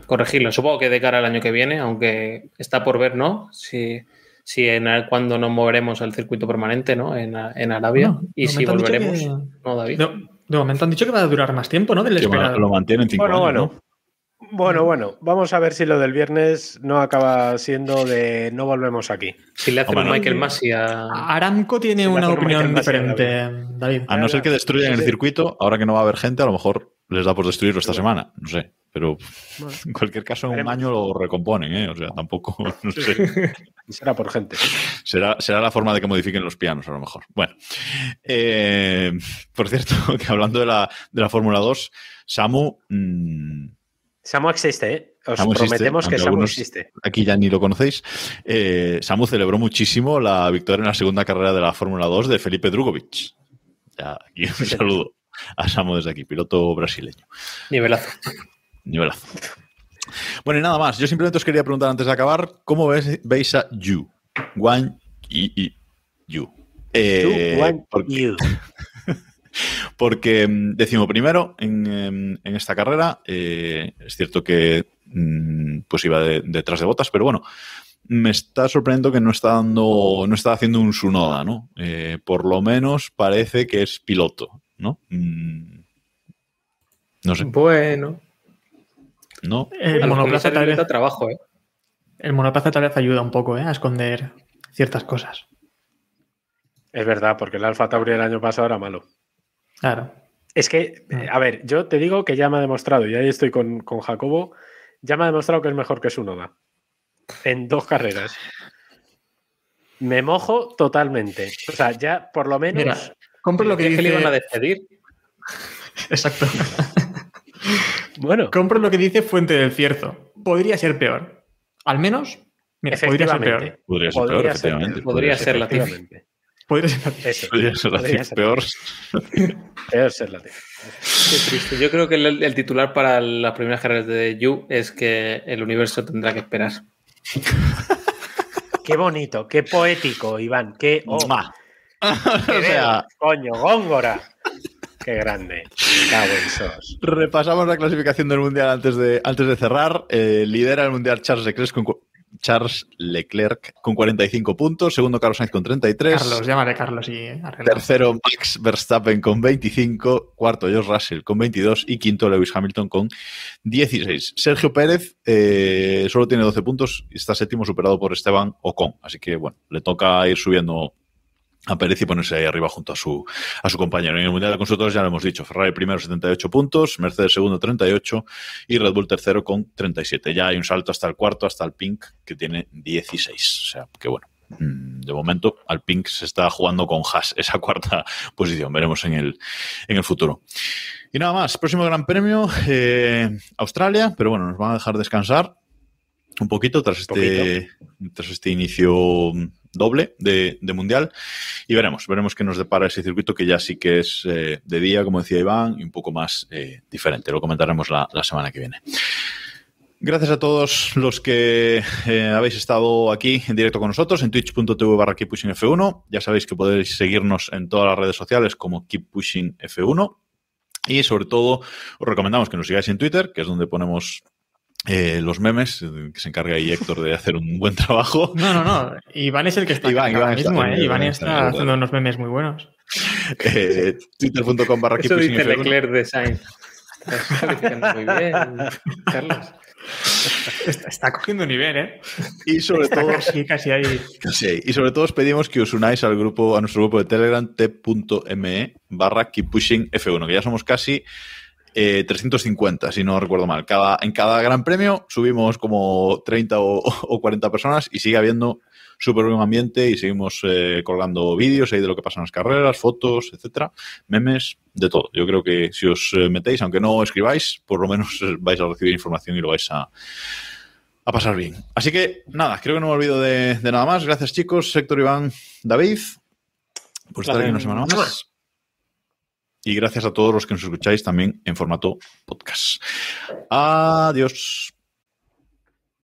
corregirlo. Supongo que de cara al año que viene, aunque está por ver, ¿no? Si, si en el- cuando nos moveremos al circuito permanente, ¿no? En, en Arabia. No, y si volveremos. que- No, David. De, de momento han dicho que va a durar más tiempo, ¿no? Del esperado. lo mantienen cinco Bueno, años, bueno. ¿No? Bueno, bueno, vamos a ver si lo del viernes no acaba siendo de no volvemos aquí. Si le hace Hombre, un no. Michael Masi a. Aramco tiene una opinión diferente, David. A no ser que destruyan el Sí. circuito, ahora que no va a haber gente, a lo mejor les da por destruirlo esta semana. No sé. Pero Bueno. en cualquier caso, en un año lo recomponen, ¿eh? O sea, tampoco. No sé. Y será por gente. Será, será la forma de que modifiquen los pianos, a lo mejor. Bueno. Eh, por cierto, que hablando de la, de la Fórmula 2, Samu. mm, Samu existe, ¿eh? Os Samu existe, prometemos que Samu existe. aquí ya ni lo conocéis. eh, Samu celebró muchísimo la victoria en la segunda carrera de la Fórmula 2 de Felipe Drugovic. Ya, aquí un saludo a Samu desde aquí, piloto brasileño. Nivelazo. Nivelazo. Bueno, y nada más. Yo simplemente os quería preguntar antes de acabar, ¿cómo veis a Yu? Wang y, y Yu. Eh, Juan, porque, you. porque mm, decimo primero en, em, en esta carrera. eh, es cierto que mm, pues iba de- detrás de botas, pero bueno, me está sorprendiendo que no está dando, no está haciendo un Sunoda, ¿no? Eh, por lo menos parece que es piloto, ¿no? Mm, no sé, Bueno. ¿no? El monoplaza, tal vez, da trabajo, ¿eh? el monoplaza tal vez ayuda un poco ¿eh? a esconder ciertas cosas. Es verdad, porque el Alfa Tauri el año pasado era malo. Claro. Es que, eh, a ver, yo te digo que ya me ha demostrado, y ahí estoy con, con Jacobo, ya me ha demostrado que es mejor que su Noda. En dos carreras. Me mojo totalmente. O sea, ya por lo menos. Mira, compro lo que ¿Crees dice. le iban a despedir? Exacto. Bueno, compro lo que dice Fuente del Cierzo. Podría ser peor. Al menos, mira, podría ser efectivamente. peor. Podría ser peor, ser efectivamente. Podría ser la efectivamente. Podría ser peor. Eso. Podría ser la Podría ser peor. Peor ser la tía. Qué triste. Yo creo que el, el titular para las primeras carreras de Yu es que el universo tendrá que esperar. Qué bonito, qué poético, Iván. Qué. oh, Mua. qué o sea, coño, Góngora. Qué grande. Sos. repasamos la clasificación del Mundial antes de, antes de cerrar. Eh, lidera el Mundial Charles Leclerc con, Charles Leclerc con 45 puntos. Segundo, Carlos Sainz con 33. Carlos, llámale Carlos y arregla. Tercero, Max Verstappen con 25. Cuarto, George Russell con 22. Y quinto, Lewis Hamilton con 16. Sergio Pérez eh, solo tiene 12 puntos y está séptimo, superado por Esteban Ocon. Así que, bueno, le toca ir subiendo a Pérez y ponerse ahí arriba junto a su, a su compañero. En el Mundial de Constructores ya lo hemos dicho. Ferrari primero 78 puntos, Mercedes segundo 38 y Red Bull tercero con 37. Ya hay un salto hasta el cuarto, hasta el Pink, que tiene 16. O sea, que bueno. mm, De momento, al Pink se está jugando con Haas esa cuarta posición. Veremos en el, en el futuro. Y nada más, próximo Gran Premio, eh, Australia, pero bueno, nos van a dejar descansar un poquito tras este, tras este inicio doble de, de Mundial y veremos, veremos qué nos depara ese circuito que ya sí que es eh, de día, como decía Iván, y un poco más eh, diferente. Lo comentaremos la, la semana que viene. Gracias a todos los que eh, habéis estado aquí en directo con nosotros en twitch.tv barra keeppushingf1. Ya sabéis que podéis seguirnos en todas las redes sociales como keeppushingf1. Y sobre todo, os recomendamos que nos sigáis en Twitter, que es donde ponemos eh, los memes, eh, que se encarga ahí Héctor de hacer un buen trabajo. No, no, no. Iván es el que está Iván, Iván está- mismo, ¿eh? Iván Iván está, es está haciendo unos memes muy buenos. Eh, Twitter.com barra Eso dice keeppushingf1. Leclerc de Sainz. Estás calificando muy bien, Carlos. Está, está cogiendo nivel, ¿eh? Y sobre Está todo, casi, casi ahí. Sí, y sobre todo os pedimos que os unáis al grupo, a nuestro grupo de Telegram, t.me barra Keep Pushing F1, que ya somos casi eh, 350, si no recuerdo mal. Cada, en cada gran premio subimos como 30 o, o 40 personas y sigue habiendo súper buen ambiente y seguimos eh, colgando vídeos ahí de lo que pasa en las carreras, fotos, etcétera, memes, de todo. Yo creo que si os eh, metéis, aunque no escribáis, por lo menos eh, vais a recibir información y lo vais a, a pasar bien. Así que nada, creo que no me olvido de, de nada más. Gracias chicos, Héctor, Iván, David, por estar aquí una semana más. Y gracias a todos los que nos escucháis también en formato podcast. Adiós.